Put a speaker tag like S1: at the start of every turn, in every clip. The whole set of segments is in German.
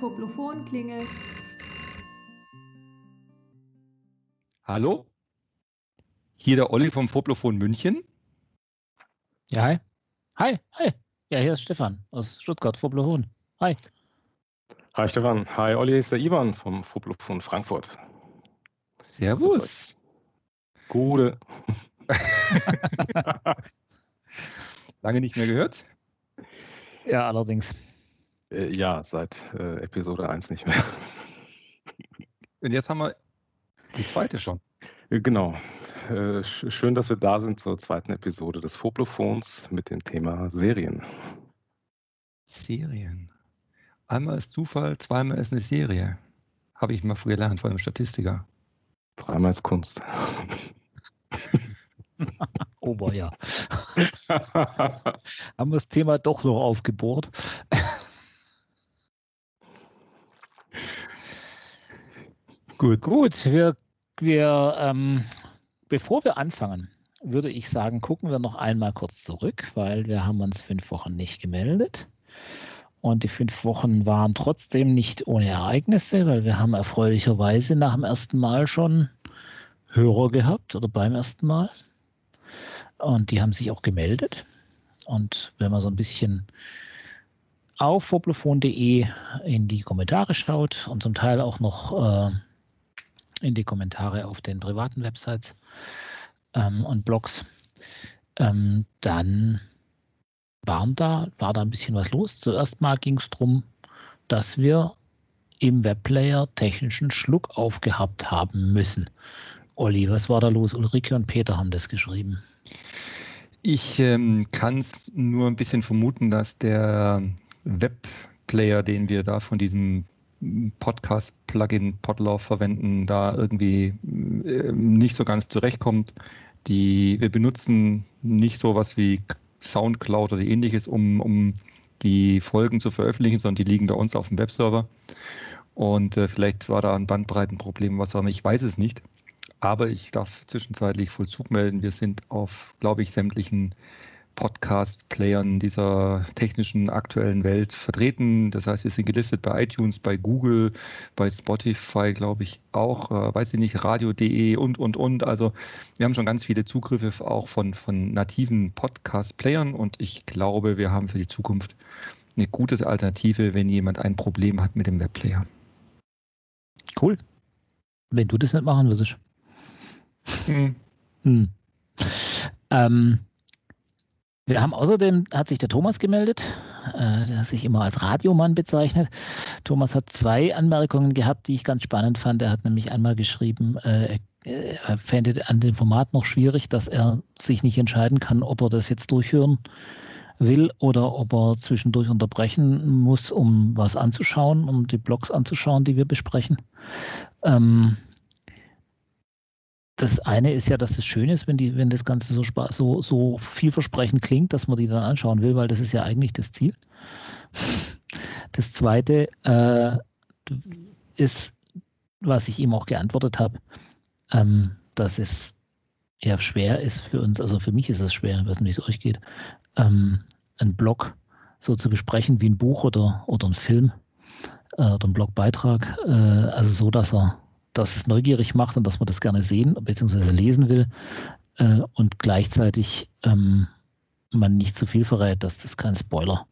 S1: Das klingelt.
S2: Hallo? Hier der Olli vom Foblophon München.
S3: Ja, hi. Hi, hi. Ja, hier ist Stefan aus Stuttgart, Foblophon. Hi.
S4: Hi Stefan. Hi Olli, ist der Ivan vom Foblophon Frankfurt.
S2: Servus.
S4: Gute.
S2: Lange nicht mehr gehört?
S3: Ja, allerdings.
S4: Äh, ja, seit äh, Episode 1 nicht mehr.
S2: Und jetzt haben wir die zweite schon.
S4: Äh, genau. Äh, schön, dass wir da sind zur zweiten Episode des Foblophons mit dem Thema Serien.
S2: Serien. Einmal ist Zufall, zweimal ist eine Serie. Habe ich mal früher gelernt von einem Statistiker.
S4: Dreimal ist Kunst.
S3: Ober, ja. Haben wir das Thema doch noch aufgebohrt. Gut. Gut, wir, wir ähm, bevor wir anfangen, würde ich sagen, gucken wir noch einmal kurz zurück, weil wir haben uns fünf Wochen nicht gemeldet. Und die fünf Wochen waren trotzdem nicht ohne Ereignisse, weil wir haben erfreulicherweise nach dem ersten Mal schon Hörer gehabt oder beim ersten Mal. Und die haben sich auch gemeldet. Und wenn man so ein bisschen auf foblophon.de in die Kommentare schaut und zum Teil auch noch äh, in die Kommentare auf den privaten Websites ähm, und Blogs, ähm, dann waren da, war da ein bisschen was los. Zuerst mal ging es darum, dass wir im Webplayer technischen Schluck aufgehabt haben müssen. Olli, was war da los? Ulrike und Peter haben das geschrieben.
S2: Ich ähm, kann es nur ein bisschen vermuten, dass der Webplayer, den wir da von diesem Podcast-Plugin Podlove verwenden, da irgendwie äh, nicht so ganz zurechtkommt. Die, wir benutzen nicht sowas wie Soundcloud oder ähnliches, um, um die Folgen zu veröffentlichen, sondern die liegen bei uns auf dem Webserver. Und äh, vielleicht war da ein Bandbreitenproblem, was auch immer, ich weiß es nicht. Aber ich darf zwischenzeitlich Vollzug melden. Wir sind auf, glaube ich, sämtlichen Podcast-Playern dieser technischen aktuellen Welt vertreten. Das heißt, wir sind gelistet bei iTunes, bei Google, bei Spotify, glaube ich, auch, äh, weiß ich nicht, radio.de und, und, und. Also wir haben schon ganz viele Zugriffe auch von, von nativen Podcast-Playern und ich glaube, wir haben für die Zukunft eine gute Alternative, wenn jemand ein Problem hat mit dem Webplayer.
S3: Cool. Wenn du das nicht machen würdest. Hm. Hm. Ähm, wir haben außerdem, hat sich der Thomas gemeldet, äh, der sich immer als Radiomann bezeichnet. Thomas hat zwei Anmerkungen gehabt, die ich ganz spannend fand. Er hat nämlich einmal geschrieben, äh, er fände an dem Format noch schwierig, dass er sich nicht entscheiden kann, ob er das jetzt durchhören will oder ob er zwischendurch unterbrechen muss, um was anzuschauen, um die Blogs anzuschauen, die wir besprechen. Ähm, das eine ist ja, dass es schön ist, wenn, die, wenn das Ganze so, so, so vielversprechend klingt, dass man die dann anschauen will, weil das ist ja eigentlich das Ziel. Das zweite äh, ist, was ich ihm auch geantwortet habe, ähm, dass es ja schwer ist für uns, also für mich ist es schwer, ich weiß nicht, wie es euch geht, ähm, einen Blog so zu besprechen wie ein Buch oder, oder ein Film äh, oder ein Blogbeitrag, äh, also so, dass er dass es neugierig macht und dass man das gerne sehen bzw. lesen will äh, und gleichzeitig ähm, man nicht zu viel verrät, dass das kein Spoiler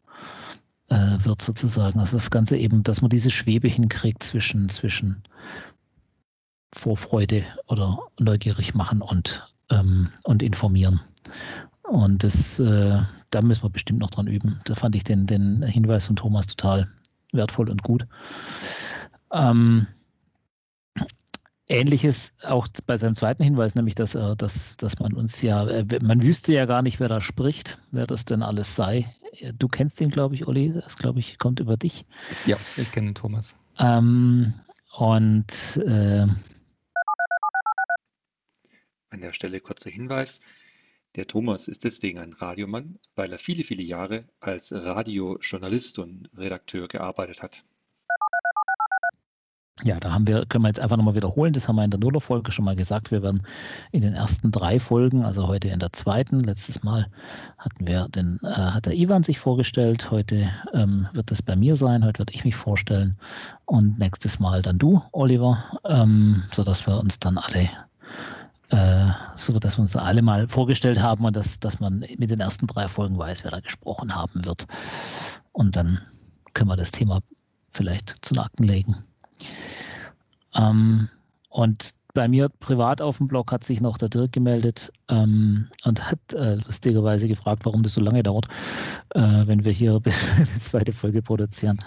S3: äh, wird sozusagen. Also das Ganze eben, dass man diese Schwebe hinkriegt zwischen, zwischen Vorfreude oder neugierig machen und, ähm, und informieren. Und das, äh, da müssen wir bestimmt noch dran üben. Da fand ich den, den Hinweis von Thomas total wertvoll und gut. Ähm, Ähnliches auch bei seinem zweiten Hinweis, nämlich dass, äh, dass, dass man uns ja, äh, man wüsste ja gar nicht, wer da spricht, wer das denn alles sei. Du kennst ihn, glaube ich, Olli, das glaube ich, kommt über dich.
S2: Ja, ich kenne Thomas.
S3: Ähm, und äh,
S5: an der Stelle kurzer Hinweis. Der Thomas ist deswegen ein Radiomann, weil er viele, viele Jahre als Radiojournalist und Redakteur gearbeitet hat.
S3: Ja, da haben wir, können wir jetzt einfach nochmal wiederholen. Das haben wir in der Nuller-Folge schon mal gesagt. Wir werden in den ersten drei Folgen, also heute in der zweiten, letztes Mal hatten wir den, äh, hat der Ivan sich vorgestellt. Heute ähm, wird das bei mir sein. Heute werde ich mich vorstellen. Und nächstes Mal dann du, Oliver, ähm, sodass wir uns dann alle äh, so dass wir uns alle mal vorgestellt haben und dass, dass man mit den ersten drei Folgen weiß, wer da gesprochen haben wird. Und dann können wir das Thema vielleicht zu den Akten legen. Ähm, und bei mir privat auf dem Blog hat sich noch der Dirk gemeldet ähm, und hat äh, lustigerweise gefragt, warum das so lange dauert, äh, wenn wir hier die zweite Folge produzieren.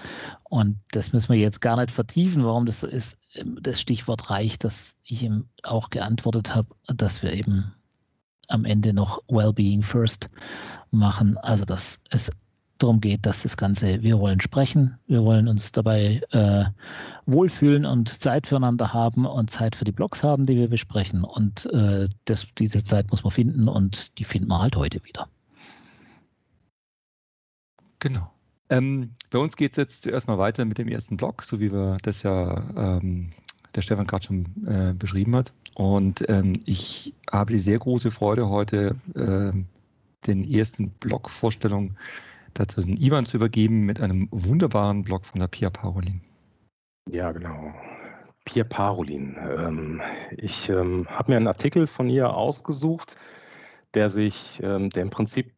S3: Und das müssen wir jetzt gar nicht vertiefen, warum das so ist. Ähm, das Stichwort reicht, dass ich ihm auch geantwortet habe, dass wir eben am Ende noch Wellbeing First machen. Also dass es darum geht, dass das Ganze, wir wollen sprechen, wir wollen uns dabei äh, wohlfühlen und Zeit füreinander haben und Zeit für die Blogs haben, die wir besprechen. Und äh, das, diese Zeit muss man finden und die finden wir halt heute wieder.
S2: Genau. Ähm, bei uns geht es jetzt zuerst mal weiter mit dem ersten Blog, so wie wir das ja ähm, der Stefan gerade schon äh, beschrieben hat. Und ähm, ich habe die sehr große Freude, heute ähm, den ersten Blog-Vorstellung dazu den Ivan zu übergeben mit einem wunderbaren Blog von der Pia Parolin.
S4: Ja, genau. Pia Parolin. Ähm, ich ähm, habe mir einen Artikel von ihr ausgesucht, der sich, ähm, der im Prinzip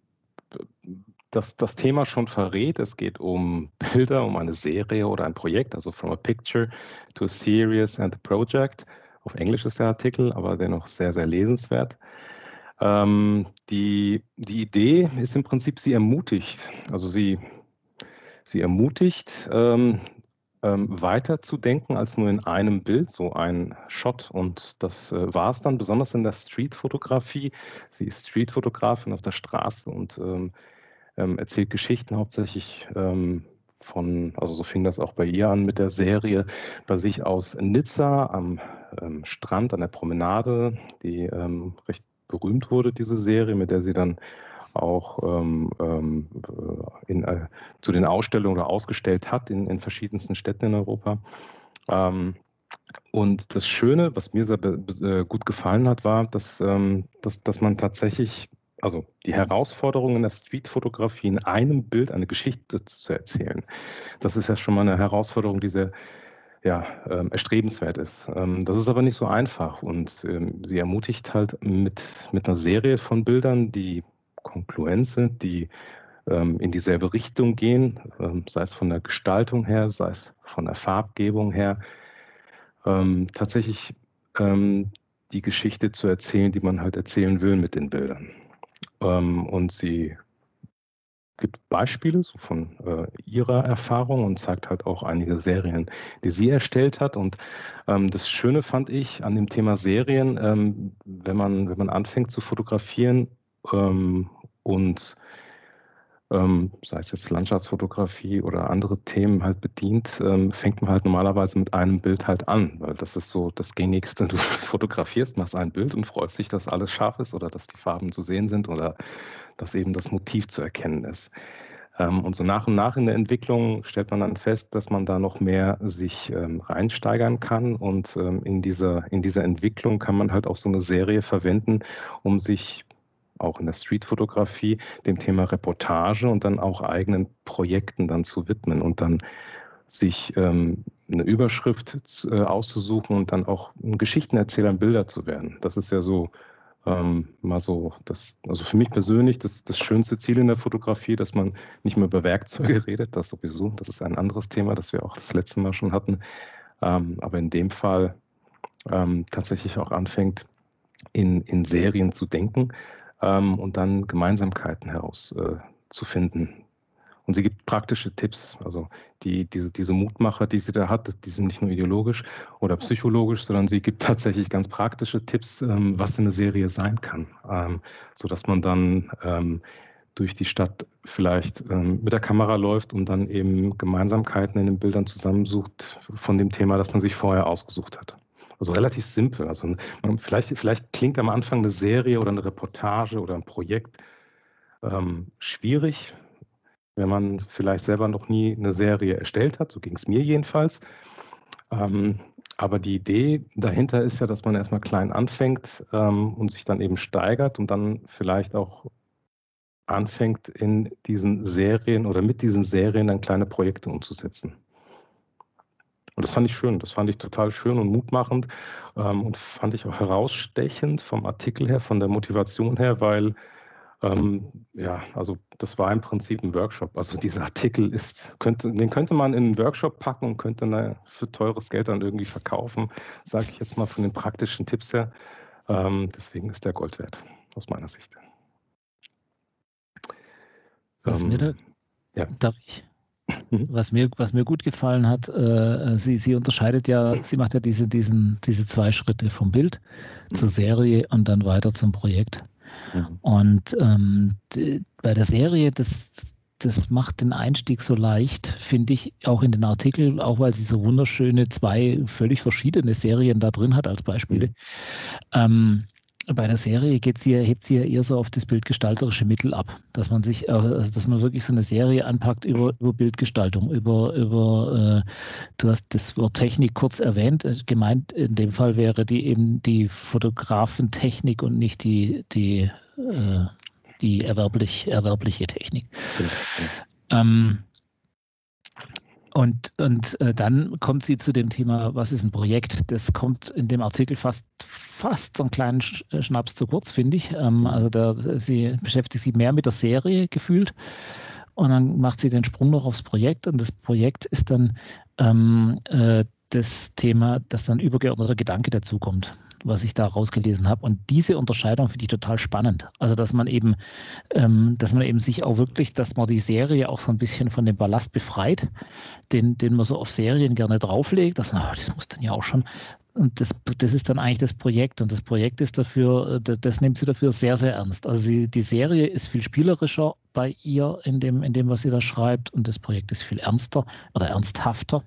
S4: das, das Thema schon verrät. Es geht um Bilder, um eine Serie oder ein Projekt, also from a picture to a series and a project. Auf Englisch ist der Artikel, aber dennoch sehr, sehr lesenswert. Ähm, die, die Idee ist im Prinzip, sie ermutigt, also sie, sie ermutigt, ähm, ähm, weiterzudenken als nur in einem Bild, so ein Shot. Und das äh, war es dann, besonders in der Streetfotografie. Sie ist Streetfotografin auf der Straße und ähm, ähm, erzählt Geschichten hauptsächlich ähm, von, also so fing das auch bei ihr an mit der Serie, bei sich aus Nizza am ähm, Strand, an der Promenade, die ähm, recht berühmt wurde, diese Serie, mit der sie dann auch ähm, ähm, in, äh, zu den Ausstellungen oder ausgestellt hat in, in verschiedensten Städten in Europa. Ähm, und das Schöne, was mir sehr äh, gut gefallen hat, war, dass, ähm, dass, dass man tatsächlich, also die Herausforderung in der Streetfotografie in einem Bild eine Geschichte zu erzählen, das ist ja schon mal eine Herausforderung, die sehr, ja, ähm, erstrebenswert ist. Ähm, das ist aber nicht so einfach und ähm, sie ermutigt halt mit, mit einer Serie von Bildern, die kongruent sind, die ähm, in dieselbe Richtung gehen, ähm, sei es von der Gestaltung her, sei es von der Farbgebung her, ähm, tatsächlich die Geschichte zu erzählen, die man halt erzählen will mit den Bildern. und sie gibt Beispiele so von äh, ihrer Erfahrung und zeigt halt auch einige Serien, die sie erstellt hat. Und ähm, das Schöne fand ich an dem Thema Serien, ähm, wenn, man, wenn man anfängt zu fotografieren ähm, und ähm, sei es jetzt Landschaftsfotografie oder andere Themen halt bedient, ähm, fängt man halt normalerweise mit einem Bild halt an, weil das ist so das Gängigste. Du fotografierst, machst ein Bild und freust dich, dass alles scharf ist oder dass die Farben zu sehen sind oder dass eben das Motiv zu erkennen ist. Ähm, und so nach und nach in der Entwicklung stellt man dann fest, dass man da noch mehr sich ähm, reinsteigern kann. Und ähm, in, dieser, in dieser Entwicklung kann man halt auch so eine Serie verwenden, um sich auch in der Streetfotografie dem Thema Reportage und dann auch eigenen Projekten dann zu widmen und dann sich ähm, eine Überschrift äh, auszusuchen und dann auch ein Geschichtenerzähler, Bilder zu werden. Das ist ja so ähm, mal so, das, also für mich persönlich das, das schönste Ziel in der Fotografie, dass man nicht mehr über Werkzeuge redet, das sowieso, das ist ein anderes Thema, das wir auch das letzte Mal schon hatten, ähm, aber in dem Fall ähm, tatsächlich auch anfängt, in, in Serien zu denken ähm, und dann Gemeinsamkeiten herauszufinden. Äh, und sie gibt praktische Tipps. Also die, diese, diese Mutmacher, die sie da hat, die sind nicht nur ideologisch oder psychologisch, sondern sie gibt tatsächlich ganz praktische Tipps, ähm, was eine Serie sein kann, ähm, sodass man dann ähm, durch die Stadt vielleicht ähm, mit der Kamera läuft und dann eben Gemeinsamkeiten in den Bildern zusammensucht von dem Thema, das man sich vorher ausgesucht hat. Also relativ simpel. Also vielleicht, vielleicht klingt am Anfang eine Serie oder eine Reportage oder ein Projekt ähm, schwierig, wenn man vielleicht selber noch nie eine Serie erstellt hat. So ging es mir jedenfalls. Ähm, Aber die Idee dahinter ist ja, dass man erstmal klein anfängt ähm, und sich dann eben steigert und dann vielleicht auch anfängt, in diesen Serien oder mit diesen Serien dann kleine Projekte umzusetzen. Und das fand ich schön, das fand ich total schön und mutmachend ähm, und fand ich auch herausstechend vom Artikel her, von der Motivation her, weil ähm, ja, also das war im Prinzip ein Workshop. Also dieser Artikel ist, könnte, den könnte man in einen Workshop packen und könnte eine, für teures Geld dann irgendwie verkaufen, sage ich jetzt mal von den praktischen Tipps her. Ähm, deswegen ist der Gold wert, aus meiner Sicht.
S3: Was ähm, mir da, ja. darf ich? Mhm. Was mir, was mir gut gefallen hat, äh, sie, sie unterscheidet ja, sie macht ja diese, diesen, diese zwei Schritte vom Bild mhm. zur Serie und dann weiter zum Projekt. Mhm. Und ähm, bei der Serie, das, das macht den Einstieg so leicht, finde ich, auch in den Artikel, auch weil sie so wunderschöne zwei völlig verschiedene Serien da drin hat als Beispiele. Mhm. Ähm, bei der Serie geht sie, hebt sie ja eher so auf das bildgestalterische Mittel ab, dass man sich, äh, also dass man wirklich so eine Serie anpackt über, über Bildgestaltung, über, über äh, du hast das Wort Technik kurz erwähnt, äh, gemeint in dem Fall wäre die eben die Fotografentechnik und nicht die, die, äh, die erwerblich, erwerbliche Technik. Genau. Ähm, und, und äh, dann kommt sie zu dem Thema, was ist ein Projekt? Das kommt in dem Artikel fast, fast so einen kleinen äh, Schnaps zu kurz, finde ich. Ähm, also der, sie beschäftigt sich mehr mit der Serie gefühlt. Und dann macht sie den Sprung noch aufs Projekt. Und das Projekt ist dann ähm, äh, das Thema, dass dann übergeordneter Gedanke dazukommt was ich da rausgelesen habe. Und diese Unterscheidung finde ich total spannend. Also, dass man eben, ähm, dass man eben sich auch wirklich, dass man die Serie auch so ein bisschen von dem Ballast befreit, den, den man so auf Serien gerne drauflegt, dass man, oh, das muss dann ja auch schon. Und das, das ist dann eigentlich das Projekt. Und das Projekt ist dafür, das, das nimmt sie dafür sehr, sehr ernst. Also sie, die Serie ist viel spielerischer bei ihr in dem, in dem, was sie da schreibt. Und das Projekt ist viel ernster oder ernsthafter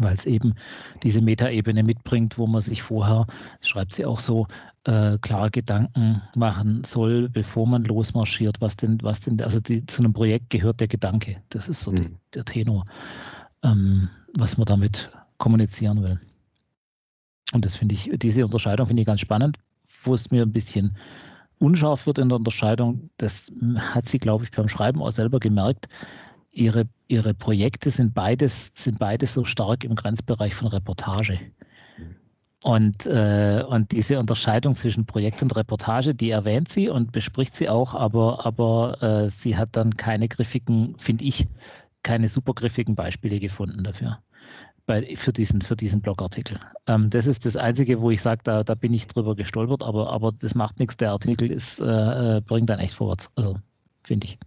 S3: weil es eben diese Metaebene mitbringt, wo man sich vorher, schreibt sie auch so, äh, klare Gedanken machen soll, bevor man losmarschiert, was denn, was denn, also die, zu einem Projekt gehört der Gedanke. Das ist so mhm. die, der Tenor, ähm, was man damit kommunizieren will. Und das finde ich, diese Unterscheidung finde ich ganz spannend, wo es mir ein bisschen unscharf wird in der Unterscheidung. Das hat sie, glaube ich, beim Schreiben auch selber gemerkt ihre, ihre Projekte sind beides, sind beides so stark im Grenzbereich von Reportage. Und, äh, und diese Unterscheidung zwischen Projekt und Reportage, die erwähnt sie und bespricht sie auch, aber, aber äh, sie hat dann keine griffigen, finde ich, keine super griffigen Beispiele gefunden dafür. Bei, für, diesen, für diesen Blogartikel. Ähm, das ist das Einzige, wo ich sage, da, da bin ich drüber gestolpert, aber, aber das macht nichts. Der Artikel ist, äh, äh bringt dann echt vorwärts. Also, finde ich.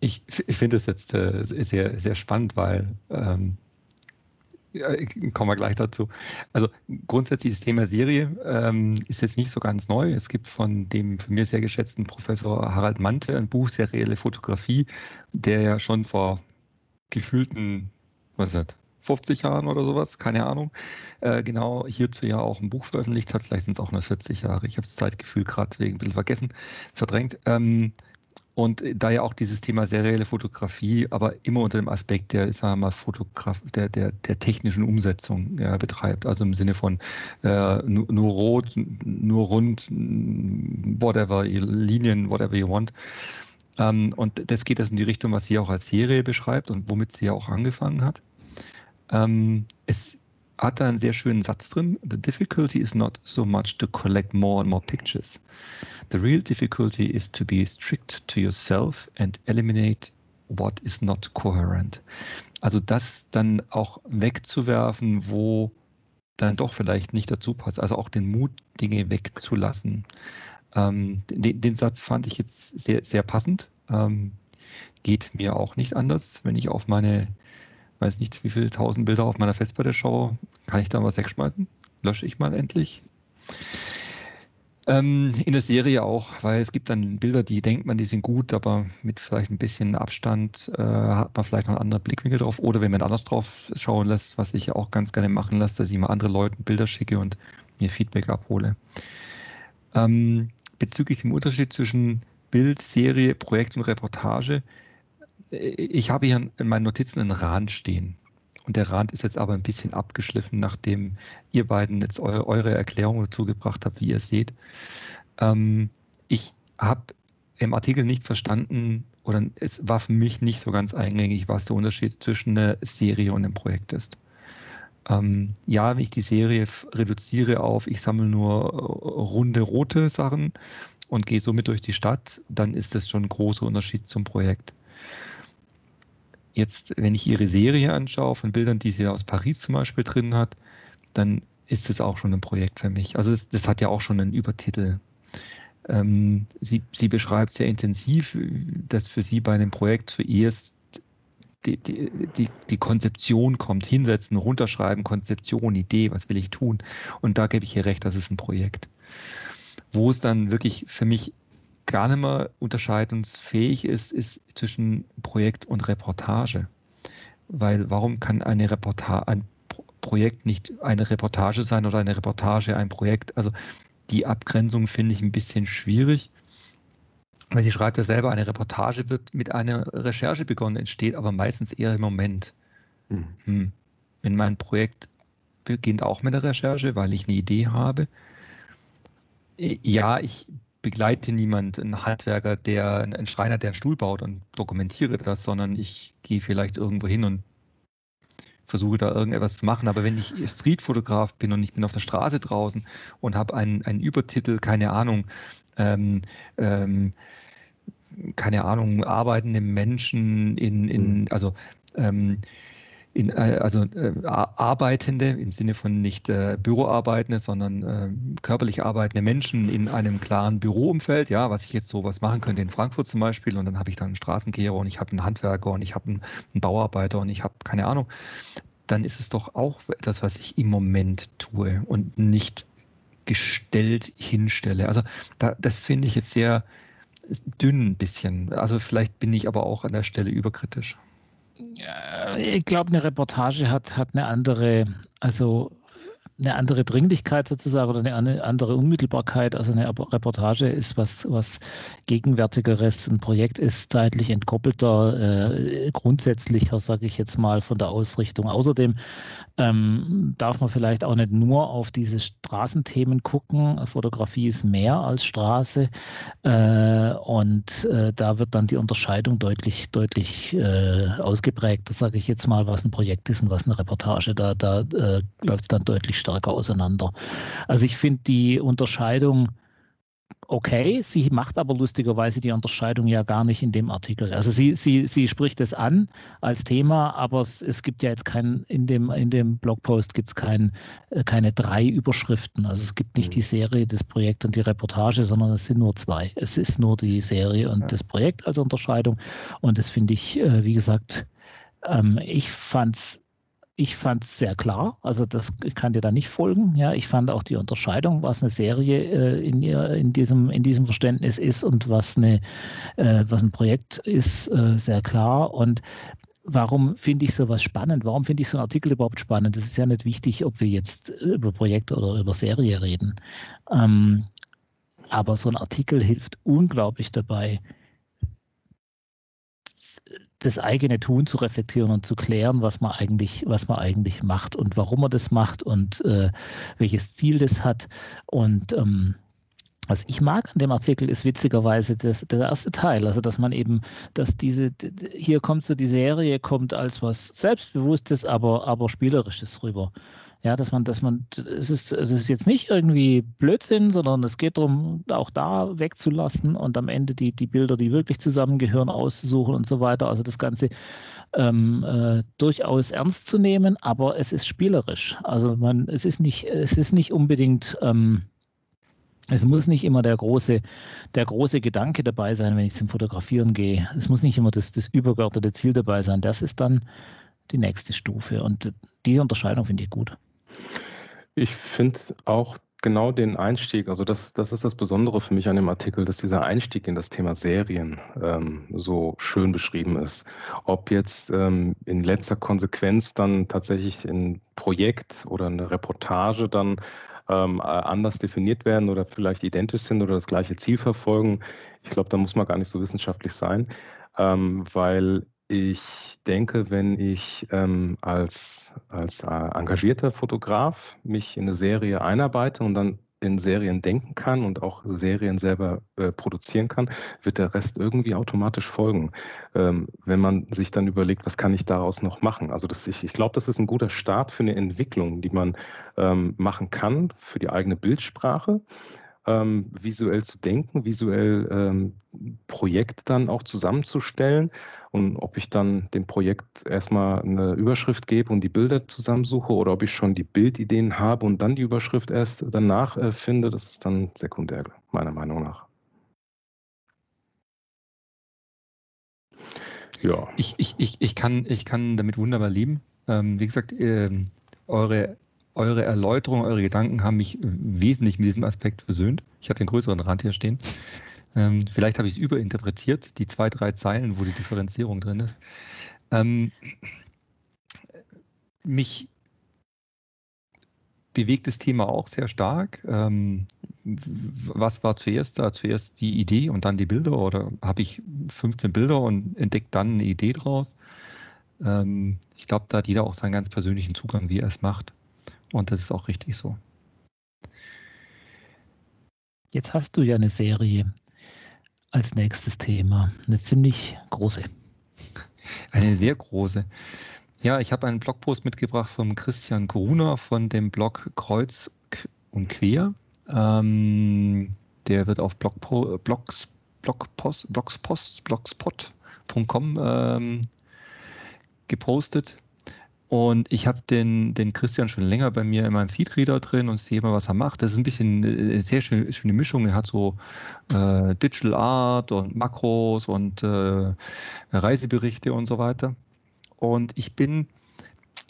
S2: Ich, ich finde es jetzt äh, sehr, sehr spannend, weil ähm, ja, kommen wir gleich dazu. Also grundsätzlich das Thema Serie ähm, ist jetzt nicht so ganz neu. Es gibt von dem von mir sehr geschätzten Professor Harald Mante ein Buch Serielle Fotografie, der ja schon vor gefühlten, was ist das, 50 Jahren oder sowas, keine Ahnung, äh, genau hierzu ja auch ein Buch veröffentlicht hat. Vielleicht sind es auch nur 40 Jahre. Ich habe das Zeitgefühl gerade wegen ein bisschen vergessen, verdrängt. Ähm, und da ja auch dieses Thema serielle Fotografie, aber immer unter dem Aspekt der, ich sage mal, Fotograf, der, der, der technischen Umsetzung ja, betreibt. Also im Sinne von äh, nur, nur, rot, nur rund, whatever, Linien, whatever you want. Ähm, und das geht das in die Richtung, was sie auch als Serie beschreibt und womit sie ja auch angefangen hat. Ähm, es hat da einen sehr schönen Satz drin. The difficulty is not so much to collect more and more pictures. The real difficulty is to be strict to yourself and eliminate what is not coherent. Also das dann auch wegzuwerfen, wo dann doch vielleicht nicht dazu passt. Also auch den Mut, Dinge wegzulassen. Ähm, den, den, Satz fand ich jetzt sehr, sehr passend. Ähm, geht mir auch nicht anders, wenn ich auf meine, weiß nicht, wie viele tausend Bilder auf meiner Festplatte schaue, kann ich da was wegschmeißen? Lösche ich mal endlich. Ähm, in der Serie auch, weil es gibt dann Bilder, die denkt man, die sind gut, aber mit vielleicht ein bisschen Abstand äh, hat man vielleicht noch einen anderen Blickwinkel drauf. Oder wenn man anders drauf schauen lässt, was ich auch ganz gerne machen lasse, dass ich mal andere Leuten Bilder schicke und mir Feedback abhole. Ähm, bezüglich dem Unterschied zwischen Bild, Serie, Projekt und Reportage, ich habe hier in meinen Notizen einen Rahn stehen. Und der Rand ist jetzt aber ein bisschen abgeschliffen, nachdem ihr beiden jetzt eure, eure Erklärung dazu gebracht habt, wie ihr seht. Ähm, ich habe im Artikel nicht verstanden, oder es war für mich nicht so ganz eingängig, was der Unterschied zwischen einer Serie und einem Projekt ist. Ähm, ja, wenn ich die Serie reduziere auf, ich sammle nur äh, runde rote Sachen und gehe somit durch die Stadt, dann ist das schon ein großer Unterschied zum Projekt. Jetzt, wenn ich ihre Serie anschaue, von Bildern, die sie aus Paris zum Beispiel drin hat, dann ist das auch schon ein Projekt für mich. Also das, das hat ja auch schon einen Übertitel. Ähm, sie, sie beschreibt sehr intensiv, dass für sie bei einem Projekt zuerst die, die, die, die Konzeption kommt, hinsetzen, runterschreiben, Konzeption, Idee, was will ich tun. Und da gebe ich ihr recht, das ist ein Projekt. Wo es dann wirklich für mich gar nicht mehr unterscheidungsfähig ist, ist zwischen Projekt und Reportage. Weil warum kann eine Reportage, ein Projekt nicht eine Reportage sein oder eine Reportage ein Projekt? Also die Abgrenzung finde ich ein bisschen schwierig. Weil sie schreibt ja selber, eine Reportage wird mit einer Recherche begonnen, entsteht aber meistens eher im Moment. Mhm. Hm. Wenn mein Projekt beginnt auch mit der Recherche, weil ich eine Idee habe. Ja, ich begleite niemand, einen Handwerker, der, einen Schreiner, der einen Stuhl baut und dokumentiere das, sondern ich gehe vielleicht irgendwo hin und versuche da irgendetwas zu machen. Aber wenn ich Streetfotograf bin und ich bin auf der Straße draußen und habe einen, einen Übertitel, keine Ahnung, ähm, ähm, keine Ahnung, arbeitende Menschen in, in mhm. also ähm, in, äh, also äh, Arbeitende im Sinne von nicht äh, Büroarbeitende, sondern äh, körperlich arbeitende Menschen in einem klaren Büroumfeld, ja, was ich jetzt so was machen könnte in Frankfurt zum Beispiel und dann habe ich da einen Straßenkehrer und ich habe einen Handwerker und ich habe einen, einen Bauarbeiter und ich habe keine Ahnung, dann ist es doch auch etwas, was ich im Moment tue und nicht gestellt hinstelle. Also da, das finde ich jetzt sehr dünn ein bisschen. Also vielleicht bin ich aber auch an der Stelle überkritisch
S3: ich glaube, eine Reportage hat, hat eine andere, also eine andere Dringlichkeit sozusagen oder eine andere Unmittelbarkeit. Also eine Reportage ist was, was Gegenwärtigeres. Ein Projekt ist zeitlich entkoppelter, äh, grundsätzlicher, sage ich jetzt mal, von der Ausrichtung. Außerdem ähm, darf man vielleicht auch nicht nur auf diese Straßenthemen gucken. Fotografie ist mehr als Straße. Äh, und äh, da wird dann die Unterscheidung deutlich, deutlich äh, ausgeprägt. Das sage ich jetzt mal, was ein Projekt ist und was eine Reportage. Da, da äh, läuft es dann deutlich stärker stärker auseinander. Also ich finde die Unterscheidung okay, sie macht aber lustigerweise die Unterscheidung ja gar nicht in dem Artikel. Also sie, sie, sie spricht es an als Thema, aber es, es gibt ja jetzt kein, in dem, in dem Blogpost gibt es kein, äh, keine drei Überschriften. Also es gibt nicht mhm. die Serie, das Projekt und die Reportage, sondern es sind nur zwei. Es ist nur die Serie und das Projekt als Unterscheidung. Und das finde ich, äh, wie gesagt, ähm, ich fand es ich fand es sehr klar, also das kann dir da nicht folgen. Ja, ich fand auch die Unterscheidung, was eine Serie äh, in, in, diesem, in diesem Verständnis ist und was, eine, äh, was ein Projekt ist, äh, sehr klar. Und warum finde ich sowas spannend? Warum finde ich so einen Artikel überhaupt spannend? Das ist ja nicht wichtig, ob wir jetzt über Projekt oder über Serie reden. Ähm, aber so ein Artikel hilft unglaublich dabei, das eigene Tun zu reflektieren und zu klären, was man eigentlich, was man eigentlich macht und warum man das macht und äh, welches Ziel das hat. Und ähm, was ich mag an dem Artikel ist witzigerweise das, der erste Teil, also dass man eben, dass diese, hier kommt so die Serie, kommt als was Selbstbewusstes, aber, aber Spielerisches rüber. Ja, dass man, dass man, es ist, es ist jetzt nicht irgendwie Blödsinn, sondern es geht darum, auch da wegzulassen und am Ende die, die Bilder, die wirklich zusammengehören, auszusuchen und so weiter. Also das Ganze ähm, äh, durchaus ernst zu nehmen, aber es ist spielerisch. Also man, es ist nicht, es ist nicht unbedingt, ähm, es muss nicht immer der große, der große Gedanke dabei sein, wenn ich zum Fotografieren gehe. Es muss nicht immer das, das übergeordnete Ziel dabei sein. Das ist dann die nächste Stufe. Und diese Unterscheidung finde ich gut.
S4: Ich finde auch genau den Einstieg, also das, das ist das Besondere für mich an dem Artikel, dass dieser Einstieg in das Thema Serien ähm, so schön beschrieben ist. Ob jetzt ähm, in letzter Konsequenz dann tatsächlich ein Projekt oder eine Reportage dann ähm, anders definiert werden oder vielleicht identisch sind oder das gleiche Ziel verfolgen. Ich glaube, da muss man gar nicht so wissenschaftlich sein, ähm, weil Ich denke, wenn ich ähm, als, als äh, engagierter Fotograf mich in eine Serie einarbeite und dann in Serien denken kann und auch Serien selber äh, produzieren kann, wird der Rest irgendwie automatisch folgen. Ähm, wenn man sich dann überlegt, was kann ich daraus noch machen? Also das, ich, ich glaube, das ist ein guter Start für eine Entwicklung, die man ähm, machen kann für die eigene Bildsprache ähm, visuell zu denken, visuell ähm, Projekt dann auch zusammenzustellen. Und ob ich dann dem Projekt erstmal eine Überschrift gebe und die Bilder zusammensuche oder ob ich schon die Bildideen habe und dann die Überschrift erst danach äh, finde, das ist dann sekundär, meiner Meinung nach.
S2: Ja. Ich, ich, ich, ich, kann, ich kann damit wunderbar leben. Ähm, wie gesagt, ähm, eure eure Erläuterung, eure Gedanken haben mich wesentlich mit diesem Aspekt versöhnt. Ich hatte einen größeren Rand hier stehen. Ähm, vielleicht habe ich es überinterpretiert, die zwei, drei Zeilen, wo die Differenzierung drin ist. Ähm, mich bewegt das Thema auch sehr stark. Ähm, was war zuerst da? Zuerst die Idee und dann die Bilder oder habe ich 15 Bilder und entdecke dann eine Idee draus? Ähm, ich glaube, da hat jeder auch seinen ganz persönlichen Zugang, wie er es macht. Und das ist auch richtig so.
S3: Jetzt hast du ja eine Serie als nächstes Thema. Eine ziemlich große.
S2: Eine sehr große. Ja, ich habe einen Blogpost mitgebracht von Christian Gruner von dem Blog Kreuz und Quer. Ähm, der wird auf Blogpo Blogs, Blogpost, Blogspost, blogspot.com ähm, gepostet. Und ich habe den, den Christian schon länger bei mir in meinem Feedreader drin und sehe mal, was er macht. Das ist ein bisschen eine äh, sehr schöne, schöne Mischung. Er hat so äh, Digital Art und Makros und äh, Reiseberichte und so weiter. Und ich bin,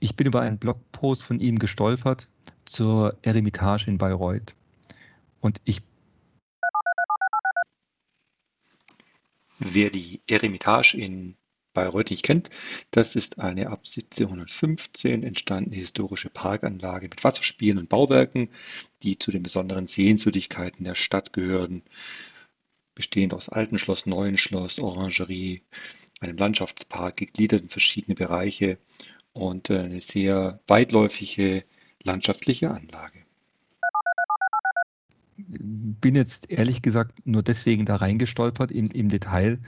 S2: ich bin über einen Blogpost von ihm gestolpert zur Eremitage in Bayreuth. Und ich
S5: Wer die Eremitage in Bayreuth nicht kennt, das ist eine ab 1715 entstandene historische Parkanlage mit Wasserspielen und Bauwerken, die zu den besonderen Sehenswürdigkeiten der Stadt gehören, bestehend aus Alten Schloss, Neuen Schloss, Orangerie, einem Landschaftspark, gegliedert in verschiedene Bereiche und äh, eine sehr weitläufige landschaftliche Anlage.
S2: Bin jetzt ehrlich gesagt nur deswegen da reingestolpert im, im Detail,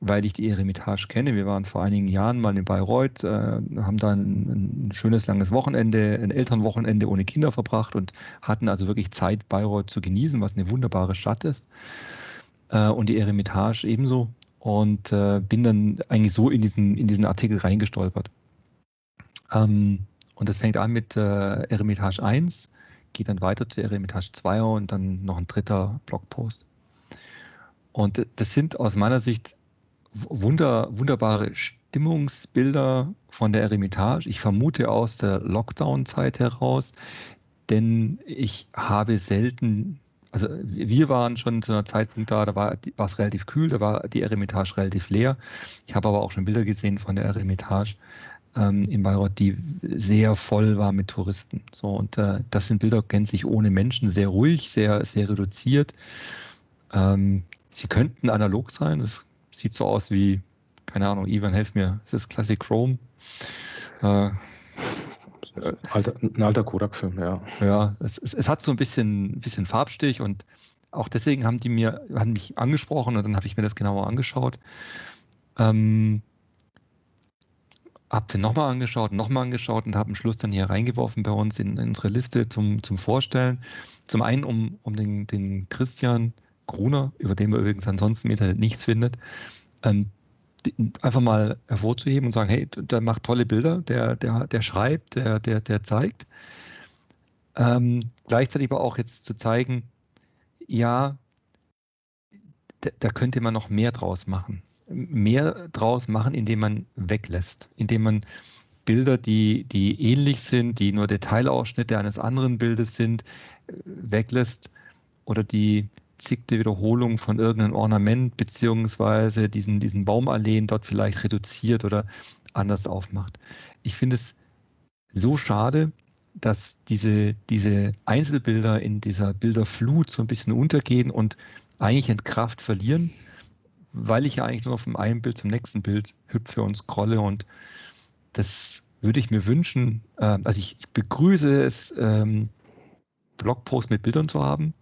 S2: weil ich die Eremitage kenne. Wir waren vor einigen Jahren mal in Bayreuth, äh, haben da ein, ein, schönes langes Wochenende, ein Elternwochenende ohne Kinder verbracht und hatten also wirklich Zeit, Bayreuth zu genießen, was eine wunderbare Stadt ist. Äh, und die Eremitage ebenso. Und äh, bin dann eigentlich so in diesen, in diesen Artikel reingestolpert. Ähm, und das fängt an mit äh, Eremitage 1, geht dann weiter zu Eremitage 2 und dann noch ein dritter Blogpost. Und das sind aus meiner Sicht wunder, wunderbare Stimmungsbilder von der Eremitage. Ich vermute aus der Lockdown-Zeit heraus, denn ich habe selten, also wir waren schon zu einer Zeitpunkt da, da war es relativ kühl, da war die Eremitage relativ leer. Ich habe aber auch schon Bilder gesehen von der Eremitage ähm, in Bayreuth, die sehr voll war mit Touristen. So, und äh, das sind Bilder gänzlich ohne Menschen, sehr ruhig, sehr, sehr reduziert. Ähm, sie könnten analog sein, das sieht so aus wie, keine Ahnung, Ivan, helf mir, ist das Classic Chrome?
S4: Äh, alter, ein alter Kodak-Film, ja.
S2: Ja, es, es, es, hat so ein bisschen, bisschen Farbstich und auch deswegen haben die mir, haben mich angesprochen und dann habe ich mir das genauer angeschaut. Ähm, habe den nochmal angeschaut, nochmal angeschaut und habe am Schluss dann hier reingeworfen bei uns in, in, unsere Liste zum, zum Vorstellen. Zum einen, um, um den, den Christian Gruner, über den man übrigens ansonsten im Internet nichts findet, ähm, einfach mal hervorzuheben und sagen, hey, der macht tolle Bilder, der, der, der schreibt, der, der, der zeigt. Ähm, gleichzeitig aber auch jetzt zu zeigen, ja, da könnte man noch mehr draus machen. Mehr draus machen, indem man weglässt, indem man Bilder, die, die ähnlich sind, die nur Detailausschnitte eines anderen Bildes sind, äh, weglässt oder die zigte Wiederholung von irgendeinem Ornament beziehungsweise diesen, diesen Baumalleen dort vielleicht reduziert oder anders aufmacht. Ich finde es so schade, dass diese, diese Einzelbilder in dieser Bilderflut so ein bisschen untergehen und eigentlich in Kraft verlieren. weil ich ja eigentlich nur vom einen Bild zum nächsten Bild hüpfe und scrolle und das würde ich mir wünschen, äh, also ich, begrüße es, ähm, Blogpost mit Bildern zu haben.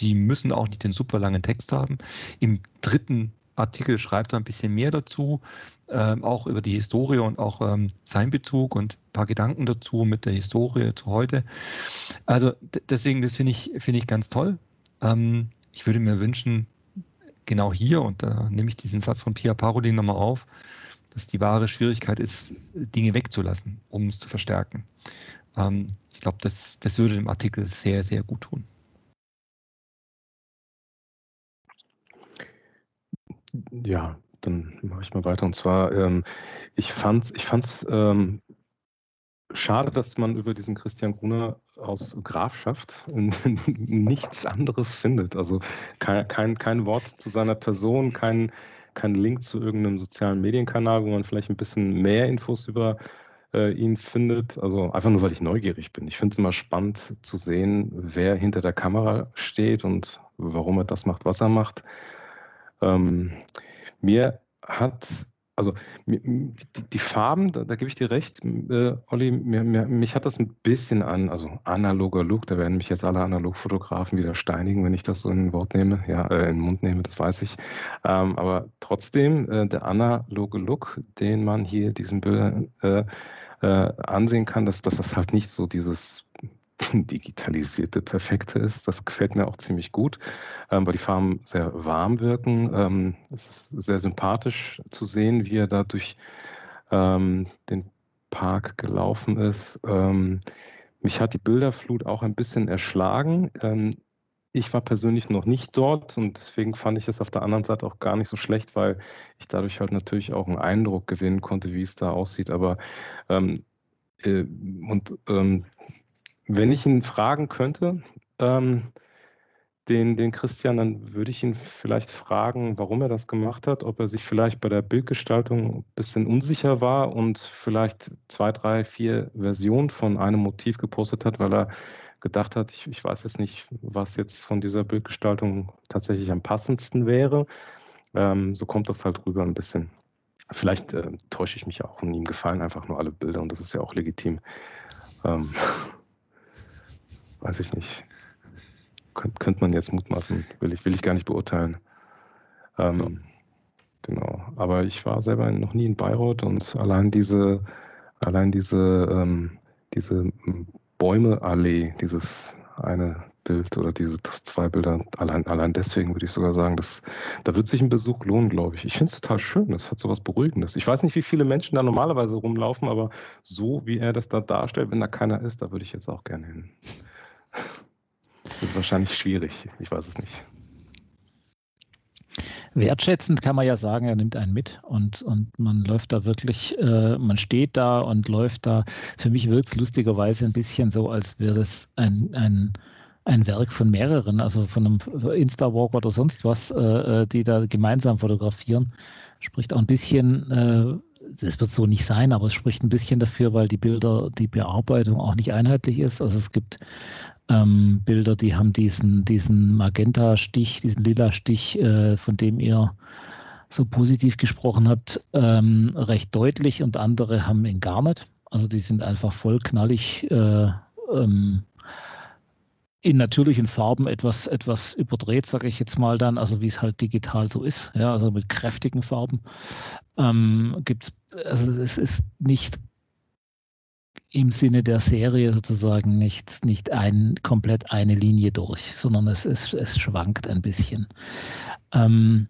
S2: Die müssen auch nicht den super langen Text haben. Im dritten Artikel schreibt er ein bisschen mehr dazu, ähm, auch über die Historie und auch ähm, sein Bezug und ein paar Gedanken dazu mit der Historie zu heute. Also deswegen, das finde ich, finde ich ganz toll. Ähm, ich würde mir wünschen, genau hier, und da nehme ich diesen Satz von Pia Parolin nochmal auf, dass die wahre Schwierigkeit ist, Dinge wegzulassen, um es zu verstärken. Ähm, ich glaube, das, das würde dem Artikel sehr, sehr gut tun.
S4: Ja, dann mache ich mal weiter. Und zwar, ähm, ich fand es ich fand's, ähm, schade, dass man über diesen Christian Gruner aus Grafschaft nichts anderes findet. Also kein, kein, kein Wort zu seiner Person, kein, kein Link zu irgendeinem sozialen Medienkanal, wo man vielleicht ein bisschen mehr Infos über äh, ihn findet. Also einfach nur, weil ich neugierig bin. Ich finde es immer spannend zu sehen, wer hinter der Kamera steht und warum er das macht, was er macht. Ähm, mir hat also die, die Farben, da, da, gebe ich dir recht, äh, Olli, mir, mir, mich hat das ein bisschen an, also analoger Look, da werden mich jetzt alle Analogfotografen wieder steinigen, wenn ich das so in Wort nehme, ja, äh, in den Mund nehme, das weiß ich. Ähm, aber trotzdem, äh, der analoge Look, den man hier diesen Bildern äh, äh, ansehen kann, dass, dass das halt nicht so dieses digitalisierte Perfekte ist. Das gefällt mir auch ziemlich gut, ähm, weil die Farben sehr warm wirken. Ähm, es ist sehr sympathisch zu sehen, wie er da durch ähm, den Park gelaufen ist. Ähm, mich hat die Bilderflut auch ein bisschen erschlagen. Ähm, ich war persönlich noch nicht dort und deswegen fand ich es auf der anderen Seite auch gar nicht so schlecht, weil ich dadurch halt natürlich auch einen Eindruck gewinnen konnte, wie es da aussieht. Aber ähm, äh, und ähm, wenn ich ihn fragen könnte, ähm, den, den Christian, dann würde ich ihn vielleicht fragen, warum er das gemacht hat, ob er sich vielleicht bei der Bildgestaltung ein bisschen unsicher war und vielleicht zwei, drei, vier Versionen von einem Motiv gepostet hat, weil er gedacht hat, ich, ich weiß jetzt nicht, was jetzt von dieser Bildgestaltung tatsächlich am passendsten wäre. Ähm, so kommt das halt rüber ein bisschen. Vielleicht äh, täusche ich mich auch und ihm gefallen einfach nur alle Bilder und das ist ja auch legitim. Ähm, weiß ich nicht. Könnt, könnte man jetzt mutmaßen, will ich, will ich gar nicht beurteilen. Ähm. Genau. Aber ich war selber noch nie in Bayreuth und allein diese, allein diese, ähm, diese Bäumeallee, dieses eine Bild oder diese zwei Bilder, allein, allein deswegen würde ich sogar sagen, dass, da wird sich ein Besuch lohnen, glaube ich. Ich finde es total schön, das hat so was Beruhigendes. Ich weiß nicht, wie viele Menschen da normalerweise rumlaufen, aber so wie er das da darstellt, wenn da keiner ist, da würde ich jetzt auch gerne hin. Das ist wahrscheinlich schwierig, ich weiß es nicht.
S3: Wertschätzend kann man ja sagen, er nimmt einen mit und, und man läuft da wirklich, äh, man steht da und läuft da. Für mich wirkt es lustigerweise ein bisschen so, als wäre es ein, ein, ein Werk von mehreren, also von einem Insta-Walk oder sonst was, äh, äh, die da gemeinsam fotografieren. Spricht auch ein bisschen, äh, es wird so nicht sein, aber es spricht ein bisschen dafür, weil die Bilder, die Bearbeitung auch nicht einheitlich ist. Also es gibt ähm, Bilder, die haben diesen, diesen Magenta-Stich, diesen Lila-Stich, äh, von dem ihr so positiv gesprochen habt, ähm, recht deutlich und andere haben ihn gar nicht. Also die sind einfach voll knallig äh, ähm, in natürlichen Farben etwas, etwas überdreht, sage ich jetzt mal dann, also wie es halt digital so ist, ja, also mit kräftigen Farben. Ähm, gibt's, also es ist nicht im Sinne der Serie sozusagen nicht, nicht ein, komplett eine Linie durch, sondern es, es, es schwankt ein bisschen. Ähm,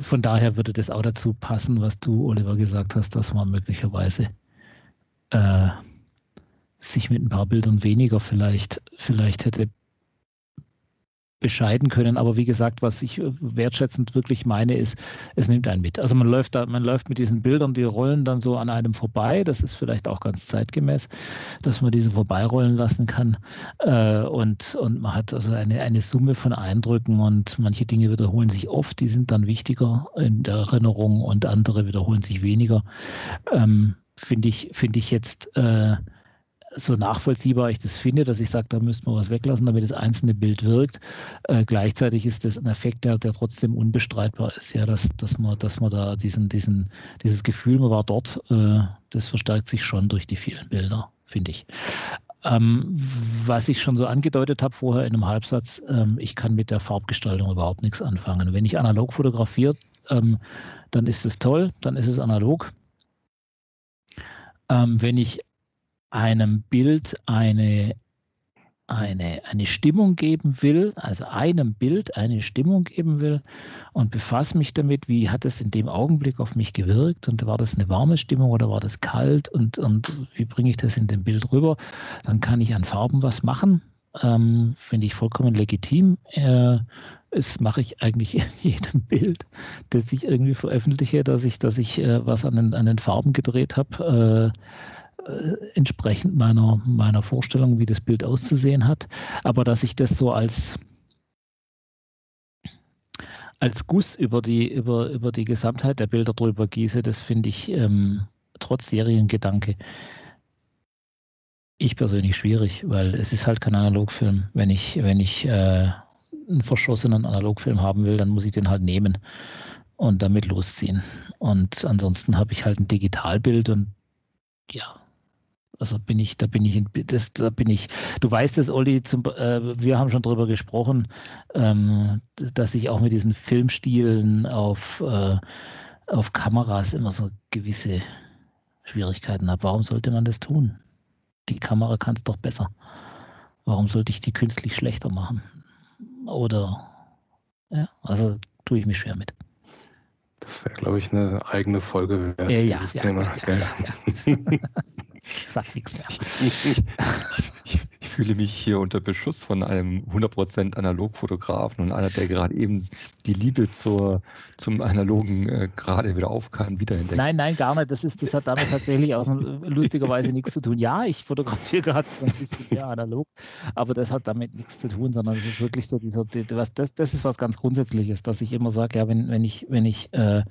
S3: von daher würde das auch dazu passen, was du, Oliver, gesagt hast, dass man möglicherweise äh, sich mit ein paar Bildern weniger vielleicht, vielleicht hätte bescheiden können. Aber wie gesagt, was ich äh, wertschätzend wirklich meine, ist, es nimmt einen mit. Also man läuft da, man läuft mit diesen Bildern, die rollen dann so an einem vorbei. Das ist vielleicht auch ganz zeitgemäß, dass man diese vorbeirollen lassen kann. Äh, und, und man hat also eine, eine Summe von Eindrücken und manche Dinge wiederholen sich oft, die sind dann wichtiger in der Erinnerung und andere wiederholen sich weniger. Ähm, Finde ich, finde ich jetzt äh, so nachvollziehbar ich das finde, dass ich sage, da müsste man was weglassen, damit das einzelne Bild wirkt. Äh, gleichzeitig ist das ein Effekt, der, der trotzdem unbestreitbar ist, ja, dass, dass man, dass man da diesen, diesen, dieses Gefühl, man war dort, äh, das verstärkt sich schon durch die vielen Bilder, finde ich. Ähm, was ich schon so angedeutet habe vorher in einem Halbsatz, ähm, ich kann mit der Farbgestaltung überhaupt nichts anfangen. Wenn ich analog fotografiere, ähm, dann ist es toll, dann ist es analog. Ähm, wenn ich einem Bild eine, eine, eine Stimmung geben will, also einem Bild eine Stimmung geben will und befasse mich damit, wie hat es in dem Augenblick auf mich gewirkt und war das eine warme Stimmung oder war das kalt und, und wie bringe ich das in dem Bild rüber, dann kann ich an Farben was machen. Ähm, Finde ich vollkommen legitim. Äh, das mache ich eigentlich in jedem Bild, das ich irgendwie veröffentliche, dass ich, dass ich äh, was an den, an den Farben gedreht habe. Äh, entsprechend meiner, meiner Vorstellung, wie das Bild auszusehen hat. Aber dass ich das so als, als Guss über die, über, über die Gesamtheit der Bilder drüber gieße, das finde ich ähm, trotz Seriengedanke ich persönlich schwierig, weil es ist halt kein Analogfilm. Wenn ich, wenn ich äh, einen verschossenen Analogfilm haben will, dann muss ich den halt nehmen und damit losziehen. Und ansonsten habe ich halt ein Digitalbild und ja, also bin ich, da bin ich, das, da bin ich. Du weißt es, Olli, zum, äh, wir haben schon darüber gesprochen, ähm, dass ich auch mit diesen Filmstilen auf, äh, auf Kameras immer so gewisse Schwierigkeiten habe. Warum sollte man das tun? Die Kamera kann es doch besser. Warum sollte ich die künstlich schlechter machen? Oder ja, also tue ich mich schwer mit.
S4: Das wäre, glaube ich, eine eigene Folge
S3: wert, äh, ja, dieses ja, Thema. Ja, ja,
S2: Sag nichts mehr. Ich, ich, ich, fühle mich hier unter Beschuss von einem 100% Analogfotografen und einer, der gerade eben die Liebe zur, zum Analogen äh, gerade wieder aufkam, wieder entdeckt.
S3: Nein, nein, gar nicht. Das, ist, das hat damit tatsächlich auch lustigerweise nichts zu tun. Ja, ich fotografiere gerade ein bisschen mehr analog, aber das hat damit nichts zu tun, sondern es ist wirklich so dieser, was, das, das ist was ganz Grundsätzliches, dass ich immer sage, ja, wenn, wenn ich, wenn ich äh,